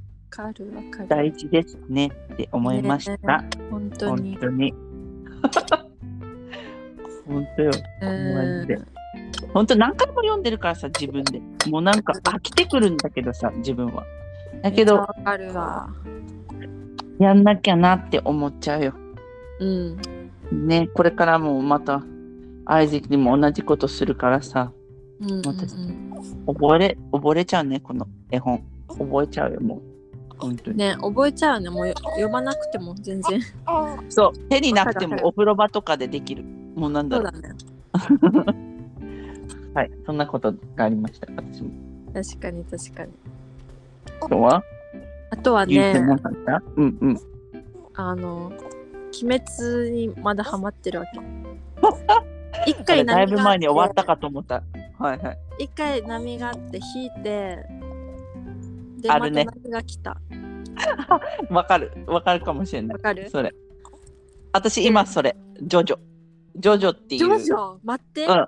大事ですねって思いました。本当本に。当に。本当よ。うんマジで。本当何回も読んでるからさ、自分で。もうなんか飽きてくるんだけどさ、自分は。だけど、わかるわ。やんなきゃなって思っちゃうよ。うん。ね、これからもまた、アイゼクにも同じことするからさ、うんうんうん私覚えれ、覚えちゃうね、この絵本。覚えちゃうよ、もう。本当に。ね、覚えちゃうね。もうよ読まなくても全然。そう、手になくてもお風呂場とかでできる。もうなんだろう。そうだね。はい、そんなことがありました、私も。確かに確かに。あとは？あとはね言うんうん。あの、鬼滅にまだハマってるわけ。一回だいぶ前に終わっったかと思った。はいはい。一回波があって引いて、で、またあるね波が来た。わかる。わかるかもしれないわ。かる？それ。私今それ。ジョジョ。ジョジョっていう。ジョジョ？待って、うん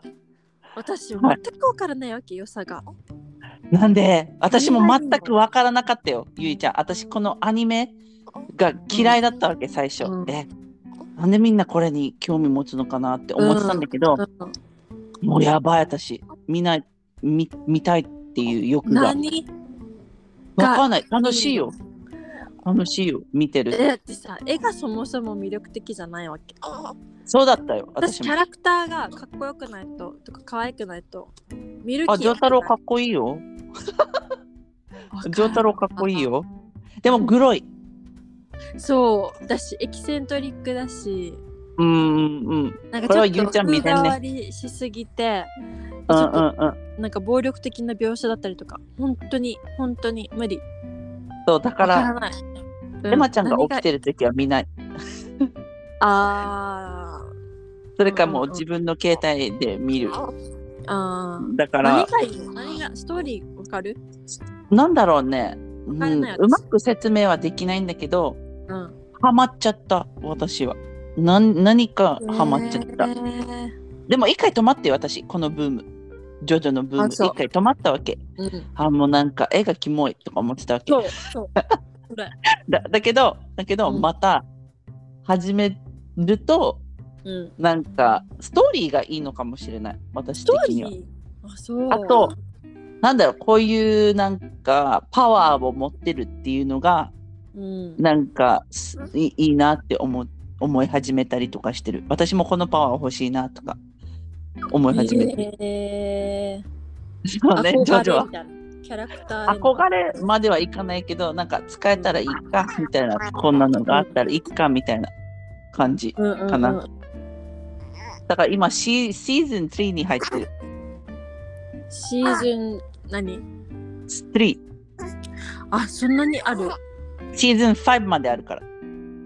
私全はいくわからないわけ良さが。なんで私も全くわからなかったよ、ゆいちゃん。私このアニメが嫌いだったわけ、最初。うんえ、なんでみんなこれに興味持つのかなって思ってたんだけど、うんもうやばい私。見ない、見見たいっていう欲が。わ何かんない。楽しいよ。楽しいよ。見てえる。だってさ絵がそもそも魅力的じゃないわけそうだったよ。私キャ。ラクターがかっこよくないととか可愛くないと見る気あ、ジョータロウかっっこいいよ。ジョータロウかっこいいよ。でもグロい。そうだしエキセントリックだしうんうん。なんかちょっとゆうちゃん見てんね風変わりしすぎてうんうんうん。なんか暴力的な描写だったりとか本当に本当に無理そう、だかわからら、ないエマちゃんが起きるてるときは見ない。あそれかもう自分の携帯で見る。ーあーだから、何がいい？の何がストーリーわかる？なんだろうね。うん、うまく説明はできないんだけど、うんハマっちゃった、私は。なん何かハマっちゃった。へーでも一回止まってよ、私、このブーム。ジョジョのブーム。一回止まったわけ。うんあ、もうなんか絵がキモいとか思ってたわけ。そうそうそれ だだけど、だけど、うんまた始めると、うんなんかストーリーがいいのかもしれない、私的には。リー？あそうあと、なんだろう、こういうなんかパワーを持ってるっていうのが、うんなんかすいいいなって思う思い始めたりとかしてる。私もこのパワー欲しいなとか思い始めてる。えそうね、ジョジョは。キャラクター憧れまではいかないけど、なんか使えたらいいかみたいな、こんなのがあったらいいかみたいな感じ。うんうんうんかなだから今シーシーズン3に入ってる。シーズン何？3。あそんなにある？シーズン5まであるから。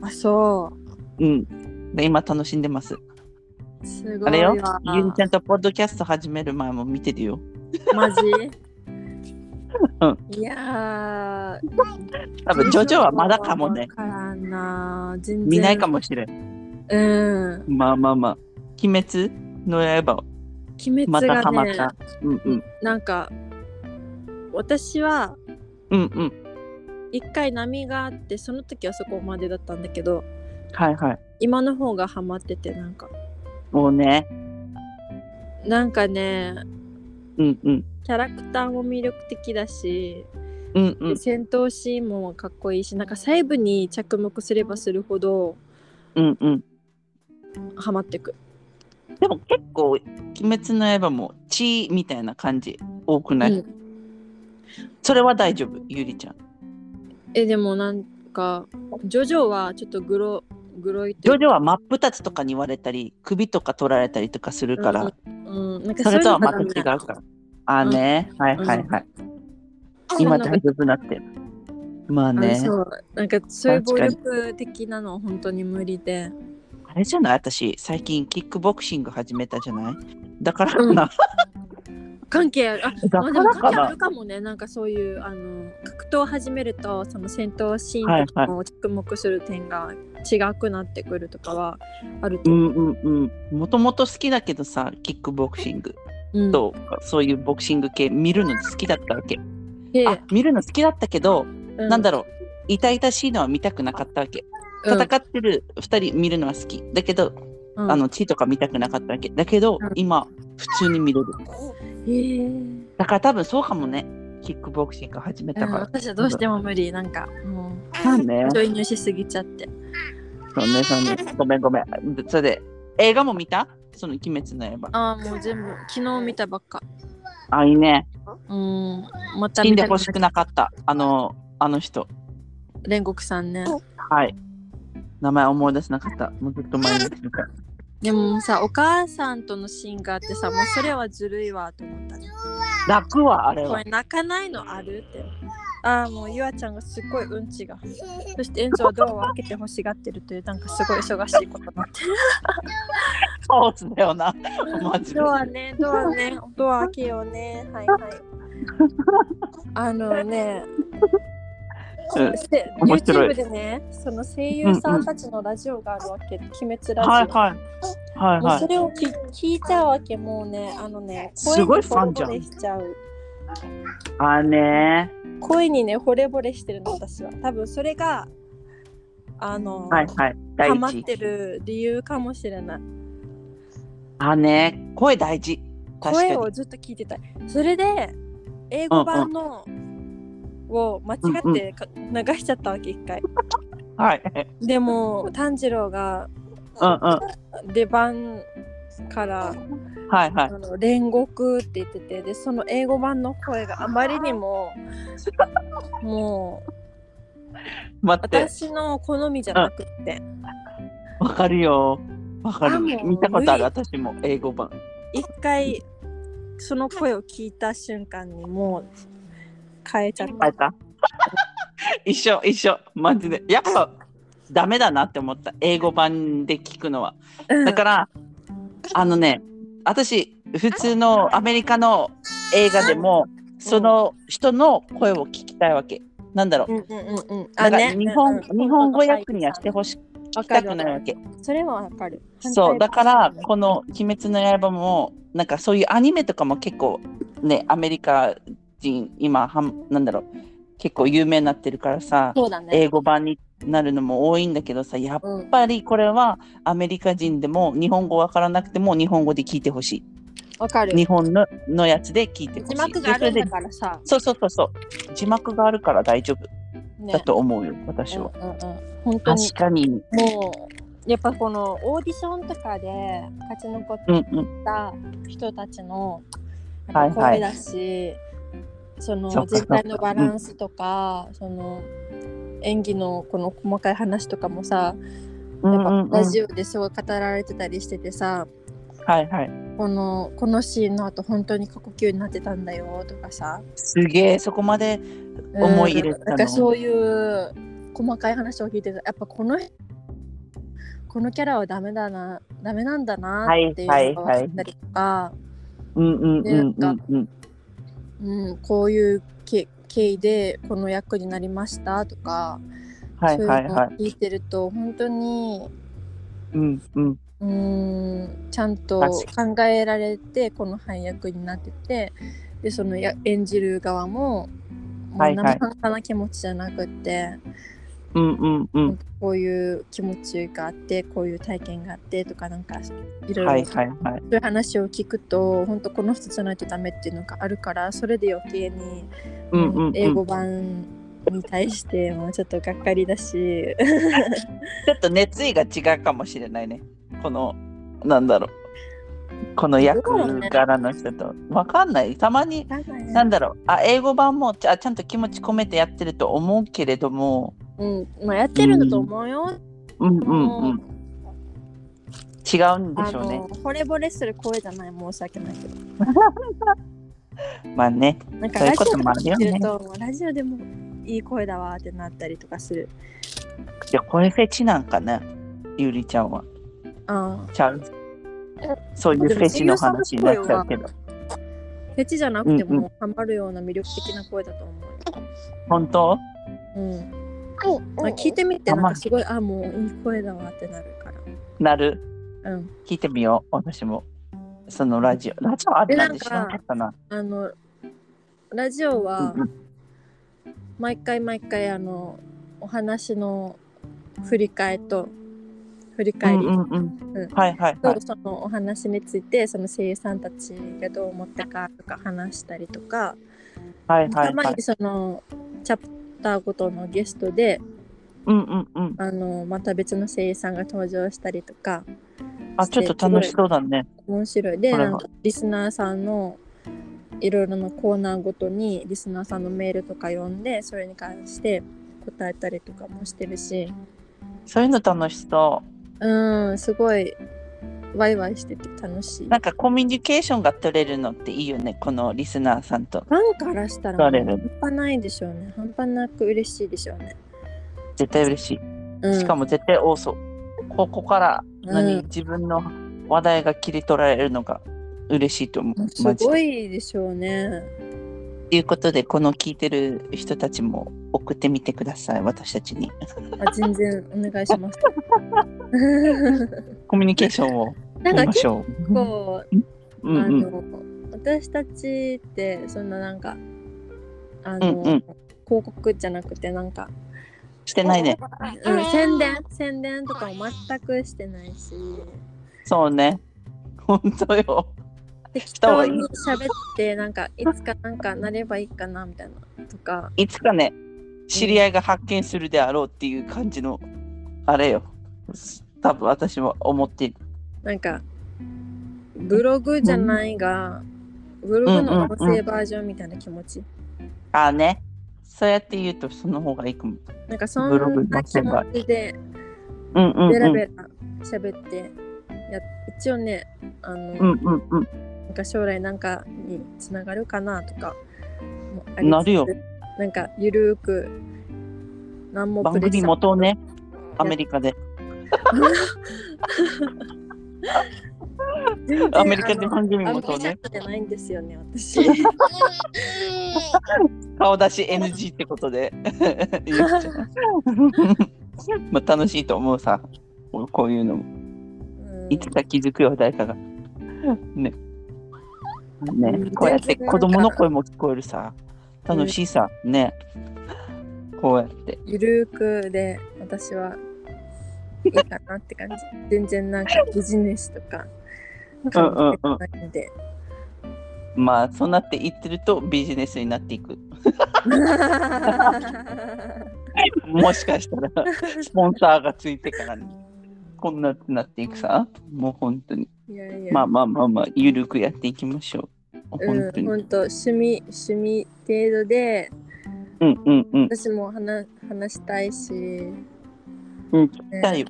あそうん。で今楽しんでます。うすごいあれよ？わ。ゆりちゃんとポッドキャスト始める前も見てるよ。マジ？うんいやー多分、ジョジョはまだかもねわ。からんな全然見ないかもしれん。うんまあまあまあ。鬼滅の刃、鬼ま滅がねたハマった。うんうん。なんか私はうんうん。一回波があってその時はそこまでだったんだけどはいはい。今の方がハマっててなんかもうね。なんかねうんうん。キャラクターも魅力的だし、うんうん。戦闘シーンもかっこいいしなんか細部に着目すればするほどうんうん。ハマってくでも結構、鬼滅の刃も血みたいな感じ多くない、うんそれは大丈夫、ゆりちゃん。えでもなんかジョジョはちょっとグログロいとジョジョは真っ二つとかに言われたり、首とか取られたりとかするから、うん、うんなんかそれとはまた違うから。あーね、はいはいはい。今大丈夫になって。る。まあね、そう。なんかそういう暴確力的なのは本当に無理で。あれじゃない？私、最近キックボクシング始めたじゃない？だからかな。関係あるあまあでも関係ある。かもねなんかそういうあの格闘を始めるとその戦闘シーンとかも着目する点が違くなってくるとかはあると思うんうんうん。もともと好きだけどさ、キックボクシングう。うんそういうボクシング系見るの好きだったわけ。見るの好きだったけど、うなんだろう、痛々しいのは見たくなかったわけ。うん戦ってる2人見るのは好き。だけど、うんあの血とか見たくなかったわけ。だけど、うん今、普通に見れる。へーだから多分そうかもね。キックボクシング始めうんたから。私はどうしても無理なんかもそうねう。ちょい入しすぎちゃってそうね、そうね。ごめんごめん。それで、映画も見た？その鬼滅の刃。ああもう全部昨日見たばっかあ、いいね。うんまた見でほしくなかった。あの、あの人。煉獄さんねはい。名前思い出せなかった。もうずっと前に見た。でもさお母さんとのシーンがあってさもうそれはずるいわと思ったね泣くわ、あれは。これ。泣かないのあるって。ああもうゆあちゃんがすっごいうんちが。そしてエンゾはドアを開けて欲しがってるというなんかすごい忙しいことになってる。カオスだよな。マジで。ドアねドアねドア開けようね。はいはい。あのねうんせ面白い。YouTube でねその声優さんたちのラジオがあるわけ、鬼滅ラジオ、はいはい。はいもうそはい。れを聞聞いちゃうわけもうねあのねすごいファンじゃん。声に惚れ惚れしちゃうあね。声にね惚れ惚れしてるの。私は多分それがあの、はいはい。ハマってる理由かもしれない。あね声大事。声をずっと聞いてたい。それで英語版の、を間違ってか流しちゃったわけ一回はい。でも炭治郎がうんうん。出番からはいはい。あの煉獄って言っててでその英語版の声があまりにももう待って。私の好みじゃなくってわかるよ。わかる。見たことある、無私も、英語版。一回その声を聞いた瞬間にもう変えちゃったた？一緒、一緒。マジで。やっぱ、ダメだなって思った。英語版で聞くのは。うんだから、あのね、私、普通のアメリカの映画でも、その人の声を聞きたいわけ。なんだろう。うんうんうんうん。だから日本,、日本語訳にはしてほしわきた。くないわけ。それはわかる。そう、だから、このの「鬼滅の刃」も、なんかそういうアニメとかも結構ね、アメリカ人、今はん、なんだろう、結構有名になってるからさ、ね。英語版になるのも多いんだけどさ、やっうん、ぱりこれはアメリカ人でも日本語わからなくても日本語で聞いてほしわかるい。。日本ののやつで聞いてほしい。字幕があるからさ。そうそうそうそう。字幕があるから大丈夫ねだと思うよ、私は。うんうんうん本当に確かに。もうやっぱこのオーディションとかで勝ち残っ。た人たちのはいはい声だし、その全体のバランスとか、その演技のこの細かい話とかもさ、やっぱラジオですごい語られてたりしててさ、はいはい。このこのシーンの後本当に過呼吸になってたんだよとかさ。すげえ、そこまで思い入れたの。うんなんかそういう細かい話を聞いてた。やっぱこのこのキャラはダメだなダメなんだなっていうのが分かったりとか、うんうんうんうんうん。うん、こういうけ経緯でこの役になりましたとか、はいはいそういうのをはい。聞いてると本当にうんうん。うーんちゃんと確考えられてこの配役になっててでそのや演じる側ももはいはいう生半可な気持ちじゃなくって、うんうんうん。こういう気持ちがあってこういう体験があってとかなんかいろいろはいそうはいはい。いう話を聞くと本当この人じゃないとダメっていうのがあるからそれで余計に、うんうんうん。英語版に対してもちょっとがっかりだし ちょっと熱意が違うかもしれないね。この、なんだろう。この役柄の人と。わかんない。たまに、なんだろう。あ、英語版もちゃちゃんと気持ち込めてやってると思うけれども、うんまあ、やってるんだと思うよ。うんうんもうん。違うんであしょうねの。惚れ惚れする声じゃない申し訳ないけど まあね。なんかラジオとかもあるよね聞ると、もうラジオでもいい声だわってなったりとかするじゃあこれフェチなんかなゆりちゃんは。ああちゃう？そういうフェチの話になっちゃうけど。フェチじゃなくてもハマるような魅力的な声だと思本当？ううんまあ、聞いてみてなんかすごいあもういい声だわってなるからなるうん聞いてみよう。私も。そのラジオ。ラジオあるなんて知らなかったな。あのラジオはうんうん毎回毎回あのお話の振り替えと振り返り、うんうんうんうんはいはいはいと。そのお話についてその声優さんたちがどう思ったかとか話したりとか、はいはいはいたまに。そのチャプターごとのゲストでうんうんうん。あのまた別の声優さんが登場したりとかあ、ちょっと楽しそうだね。面白いでなんかリスナーさんのいろいろなコーナーごとにリスナーさんのメールとか読んでそれに関して答えたりとかもしてるしそういうの楽しそうんすごいワイワイしてて楽しう。いなんかコミュニケーションが取れるのっていいよね。このリスナーさんと。ファンからしたら半端ないでしょうね半端なく嬉しいでしょうね、絶対嬉しい。うん、しかも絶対多そう。ここから何、うん自分の話題が切り取られるのが嬉しいと思う。す。ごいでしょうねということで、この聞いてる人たちも送ってみてください。私たちに。あ全然お願いします コミュニケーションをなんか結取りましょう。構うんうん。あの私たちってそんななんかあの、うんうん広告じゃなくてなんか、してないね。うん、宣伝宣伝とかも全くしてないしそうね。本当よ。適当に喋ってなんかいつかなんかなればいいかなみたいなとかいつかね、知り合いが発見するであろうっていう感じの、あれよ。多分私も思っている。なんかブログじゃないが、ブログの音声バージョンみたいな気持ち、ああね。そうやって言うとその方がいいかも。なんかそブログんな気持ちでうんうんうん。ベラベラ喋ってや一応ねあの、うんうんうん。なんか将来なんかにつながるかなとかなるよ。なんかゆるーく何も番組プレッシャー元をね、アメリカで。アメリカで番組アメ元をね、リカじゃないんですよね私顔出し NG ってことで。まあ楽しいと思うさ。こういうのも。うんいつか気づくよ、誰かが。ね。ねうん、こうやって子供の声も聞こえるさ。楽しいさ。ね。こうやって。ゆるーくで私はいいかなって感じ全然なんかビジネスとか考えてないんで、まあ、そうなっていってるとビジネスになっていく。もしかしたら、スポンサーがついてから、こんなってなっていくさ。もう本当に。いやいやまあまあまあまあ、ゆるくやっていきましょう。うん本当に。本当趣味趣味程度でうんうんうん。私も話話したいし、うん、ねだよ。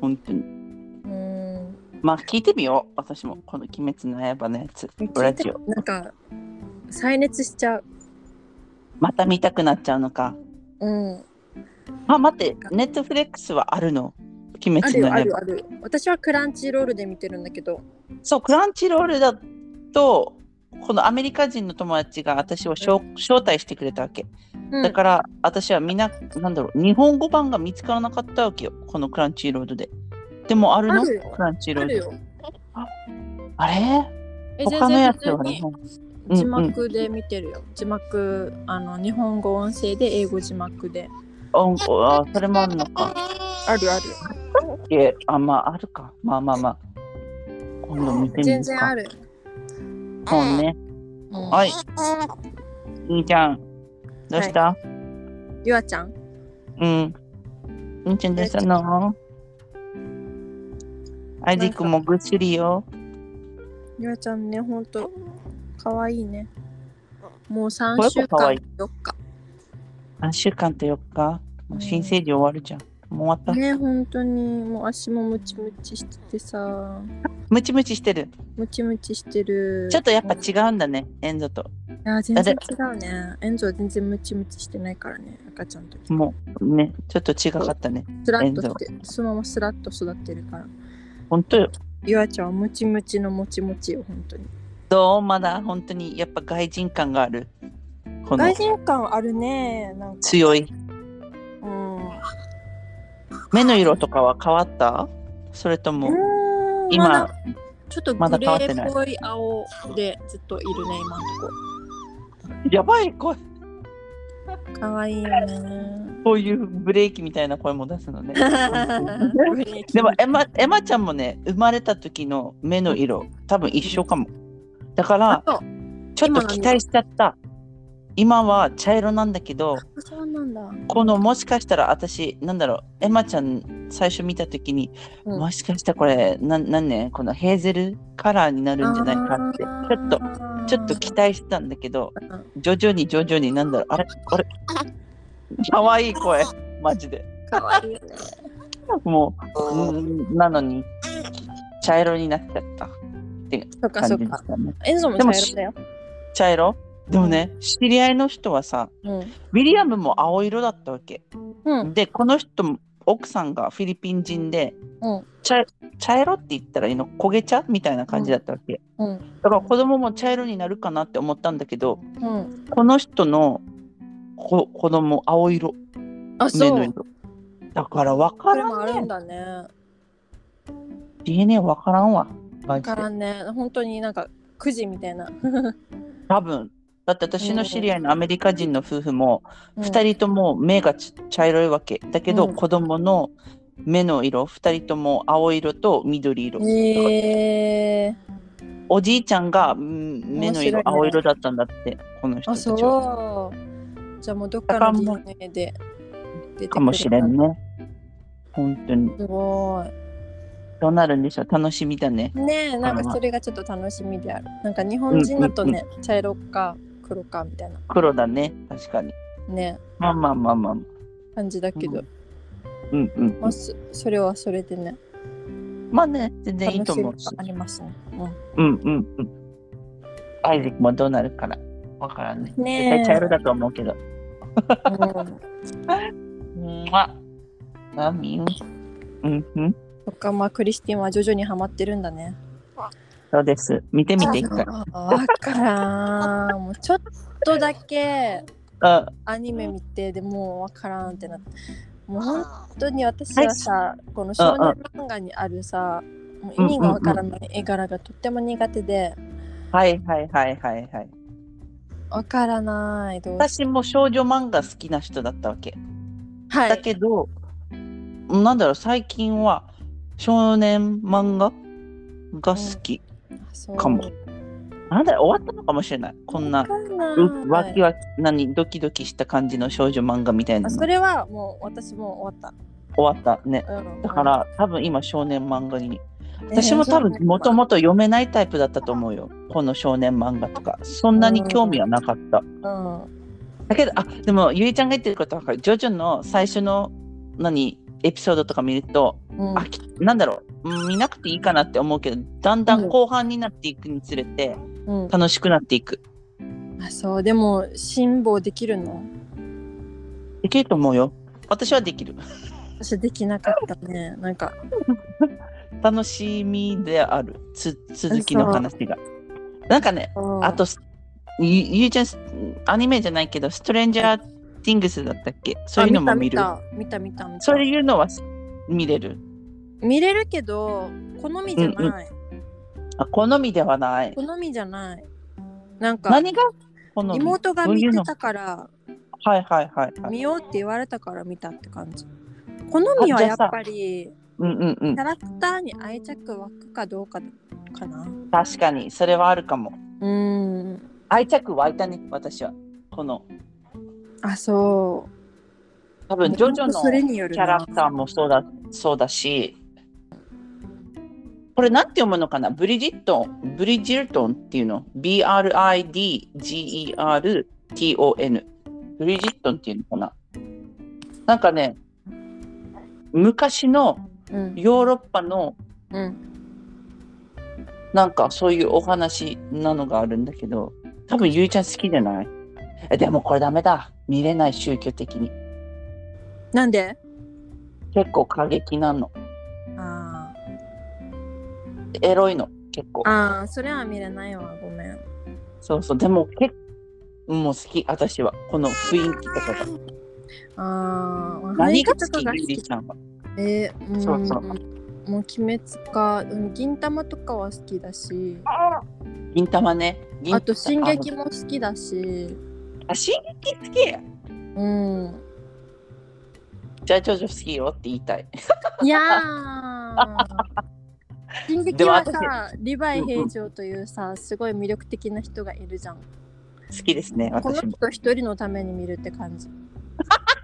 本当に。うんまあ聞いてみよう。私もこの鬼滅の刃のやつ。ラジオ。なんか再熱しちゃう。また見たくなっちゃうのか。うん。あ、待って、ネットフレックスはあるの？鬼滅の刃。あるある。私はクランチロールで見てるんだけど。そう、クランチロールだと、このアメリカ人の友達が私を招招待してくれたわけ。うんだから私はみんな、なんだろう、日本語版が見つからなかったわけよ。このクランチロールで。でもあるの？クランチロール。あるよ。あれ？え他のやつは全然日本。普通に字幕で見てるよ。字幕、あの日本語音声で英語字幕で。うん、あ、それもあるのか。あるある。え、あ、まあ、あるか。まあまあまあ。今度見てみ全るか。然ある。そうね。うんはい。兄ちゃん、どうした、ゆあちゃん？うん。兄ちゃんどうしたの？アイジ君もぐっすりよ。ゆあちゃんね、ほんと、かわいいね。もう3これ週間も可愛い4日。何週間と4日？もう新生児終わるじゃん。もう終わった。ね、ほんとに、もう足もムチムチしててさ、ムチムチしてる。ムチムチしてる。ちょっとやっぱ違うんだね、エンゾと。いや、全然違うね。エンゾは全然ムチムチしてないからね、赤ちゃんの時。もうね、ちょっと違かったね。スラッとして、そのままスラッと育ってるから。本当よ。ゆあちゃんはムチムチのもちもちよ、ほんとに。どう？まだ本当にやっぱ外人感がある。外人感あるね。強い。うん。目の色とかは変わった？それとも今だ、ちょっとまだグ変わってない？レーっぽい青でずっといるね、今のとこ。やばい声。かわいいよね。こういうブレーキみたいな声も出すのね。でもエマエマちゃんもね生まれた時の目の色多分一緒かも。だからちょっと期待しちゃった。今は茶色なんだけどそうなんだ。このもしかしたら私なんだろうエマちゃん最初見た時に、うんもしかしたらこれななんねこのヘーゼルカラーになるんじゃないかってちょっとちょっと期待してたんだけどうん徐々に徐々になんだろうあれあれかわいい声マジでかわいいよね。もううんなのに茶色になっちゃったってそっか感じでそっか。したねエンゾも茶色だよ。茶色？でもね、知り合いの人はさうん。ウィリアムも青色だったわけうん。でこの人も奥さんがフィリピン人でうん。茶茶色って言ったらいいの？焦げ茶みたいな感じだったわけ、うん。だから子供も茶色になるかなって思ったんだけどうん。この人のこ子供青色あ、目そう。の色だから分からんねるんだね。DNA 分からんわマわジでからんね。本当になんかくじみたいな。多分だって私の知り合いのアメリカ人の夫婦もうん。2人とも目がち茶色いわけ。だけど、うん。子供の目の色2人とも青色と緑色、へえおじいちゃんがうん目の色、ね。青色だったんだってこの人あ、たちは。そう。じゃあもうどっかの DNA で出かもしれん。ね。本当に。すごどうなるんでしょう。楽しみだね。い。ねえ、なんかそれがちょっと楽しみである。なんか日本人だとね、茶色か黒かみたいな。黒だね。確かに。ね。まあまあまあまあ。感じだけど、うんうん。まあ、そそれはそれでね、まあね全然いいと思うありますね。うん。うんうん。アイゼックもどうなるかなわからんね。うん、ねえ。絶対茶色だと思うけど。うん、うん。まあ。みん。うんうん。そっか、まあクリスティンは徐々にハマってるんだね。そうです。見てみて。一わからん。もうちょっとだけあ。アニメ見て、でもうわからんってなって。もう本当に私はさ、この少年漫画にあるさ、もう意味がわからない絵柄がとっても苦手で、はいはいはいはいはい。わからない。私も少女漫画好きな人だったわけ。だはい。けど、なんだろう最近は少年漫画が好き、かも。なんだ終わったのかもしれない。こんなわきわき何ドキドキした感じの少女漫画みたいなそれはもう私も終わっ終わった。ね。た。うん、だから多分今少年漫画に。うん、私も多分えーもともと読めないタイプだったと思うよ。この少年漫画とか。そんなに興味はなかった。うん。だけどあでもゆいちゃんが言ってることは分かる。ジョジョの最初の何？エピソードとか見ると、うん。あきなんだろう。うん見なくていいかなって思うけどだんだん後半になっていくにつれてうん、楽しくなっていく。あそう。でも辛抱できるの？できると思うよ。私はできる。私できなかったね。なんか。楽しみである。つ続きの話が。なんかねうん。あとゆゆうちゃんアニメじゃないけどストレンジャー・ティングスだったっけ？そういうのも見る。あ見た見た見たそういうのは見れる？見れるけど好みじゃない、あ好みではない。好みじゃないなんか何が妹が見てたからはいはいはいはい。見ようって言われたから見たって感じ好みはやっぱりうんうんうんキ。ャラクターに愛着湧くかどうかかな確かにそれはあるかも。うーん愛着湧いたね私は。このあそう多分ジョジョのそれによるキャラクターもそうだそうだし。これなんて読むのかな？ブリジットン、ブリジルトンっていうの ?B-R-I-D-G-E-R-T-O-N。ブリジットンっていうのかな？なんかね、昔のうんヨーロッパのうんなんかそういうお話なのがあるんだけど、多分ゆいちゃん好きじゃない？えでもこれダメだ。見れない宗教的に。なんで？結構過激なの。あエロいの。結構ー。あーそれは見れないわごめんそうそう。でも結構もう好き。私は。この雰囲気とかが。ああ何が好き？ゆりちゃんは。えー、うんそうそうもう鬼滅か、うん、銀玉とかは好きだし銀玉ね。銀あと進撃も好きだしあ、進撃好きや。うんじゃあ、ジョジョ好きよって言いたい。いやー進撃はさリヴァイ兵長というさすごい魅力的な人がいるじゃん好きですね。この。人一人のために見るって感じ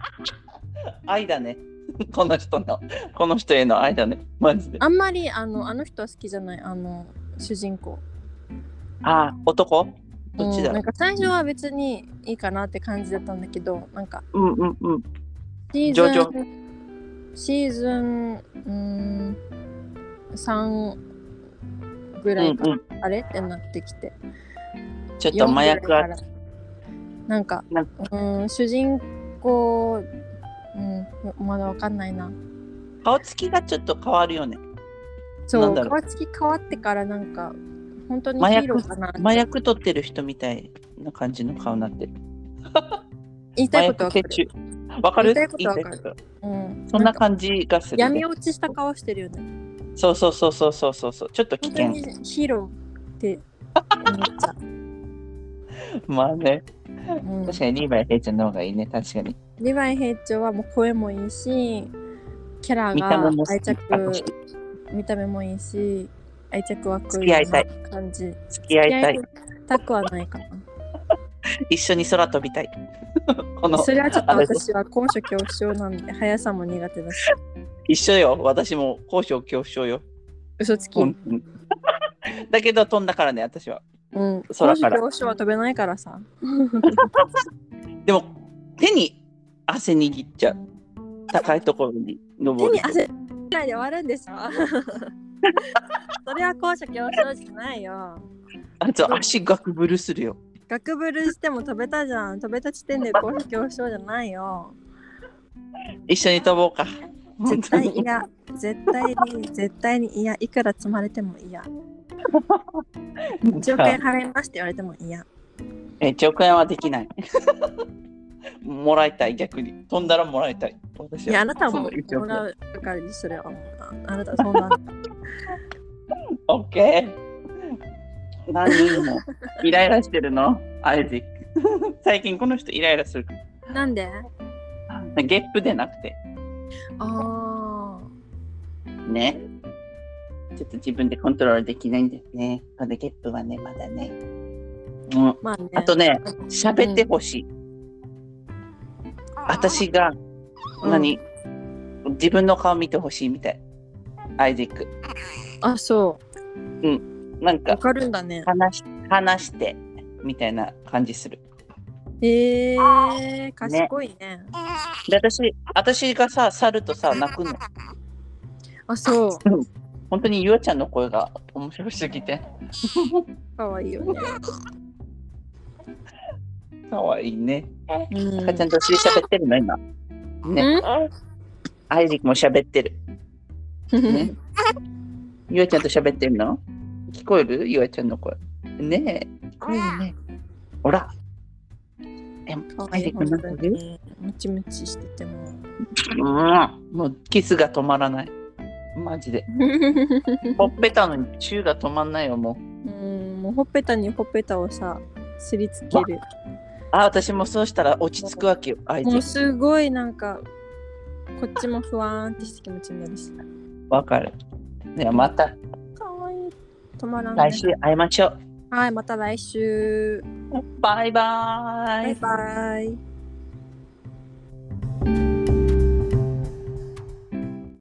愛だね。この人の、この人への愛だね。マジで。あんまりあのあの人は好きじゃないあの主人公あ、男？どっちだろう？んなんか最初は別にいいかなって感じだったんだけどなんかう。うんうんうん。シーズンシーズンうーん3ぐらいか、うんうん。あれ？ってなってきてちょっと麻薬はなんかうん主人公うんまだわかんないな顔つきがちょっと変わるよね。そう顔つき変わってからなんか本当にヒ麻薬ーローかなって麻薬取ってる人みたいな感じの顔になってる。言いた麻いことわかるかる？言いたいことわかるうん、そんな感じがする、ね。闇落ちした顔してるよねそうそうそうそうそうそうそう。ちょっと危険。にヒーローって思っちゃ まあね。う、うん、確かにリーバイヘイちゃんの方がいいね。確かに。リヴァイ兵長はもう声もいいしキャラが愛着私見た目もいいし愛着湧く付き合いたいような感じ付き合いたい。たくはないかな 一緒に空飛びたい。このそれはちょっと私は高所恐怖症なんで速さも苦手だし一緒よ。私も高所恐怖症よ。嘘つき、だけど飛んだからね、私は。うん、高空から所恐怖症は飛べないからさでも手に汗握っちゃう。高いところに手登る。に汗ぐらいで終わるんでしょ それは高所恐怖症じゃないよ。あと足ガクブルするよ。ガクブルしても飛べたじゃん。飛べた地点で高所恐怖症じゃないよ。一緒に飛ぼうか。絶対嫌。絶対に絶対に嫌。いくら積まれても嫌。1億円払いますって言われても嫌。え、1億円はできない。もらいたい、逆に。飛んだらもらいたい。私いやあなたもその1億円。もらうからにそれはああなたそんなオッケー。何人もイライラしてるの？アイゼック。最近この人イライラする。なんで？ゲップでなくて。あね。ちょっと自分でコントロールできないんですね。このゲップはね、まだね。うん、あまあねあとね、喋ってほしい。私が、うん何？自分の顔見てほしいみたい。アイゼック。あそなんかうわかるんだね話し話してみたいな感じする。えー、賢いね。で、私、私がさ、去るとさ、泣くの。あ、そう。本当にゆあちゃんの声が面白すぎて。かわいいよね。かわいいね。うん赤ちゃんとし喋ってるの今。ね。アイリックも喋ってる。ね。ゆあちゃんと喋ってるの？聞こえる？ゆあちゃんの声。ねえ。聞こえるね。ほら。え、かわいい。アイリックなんかいるねムチムチしてても。うん。もうキスが止まらない。マジで。ほっぺたのチューが止まんないよ、もう。うん、もうほっぺたにほっぺたをさ、すりつける。あ、私もそうしたら落ち着くわけよ、アイもすごいなんか、こっちも不安ってして気持ちになるし。わかる。ではまたかわいい。止まらない。来週会いましょう。はい、また来週。バイバーイ。バイバイ。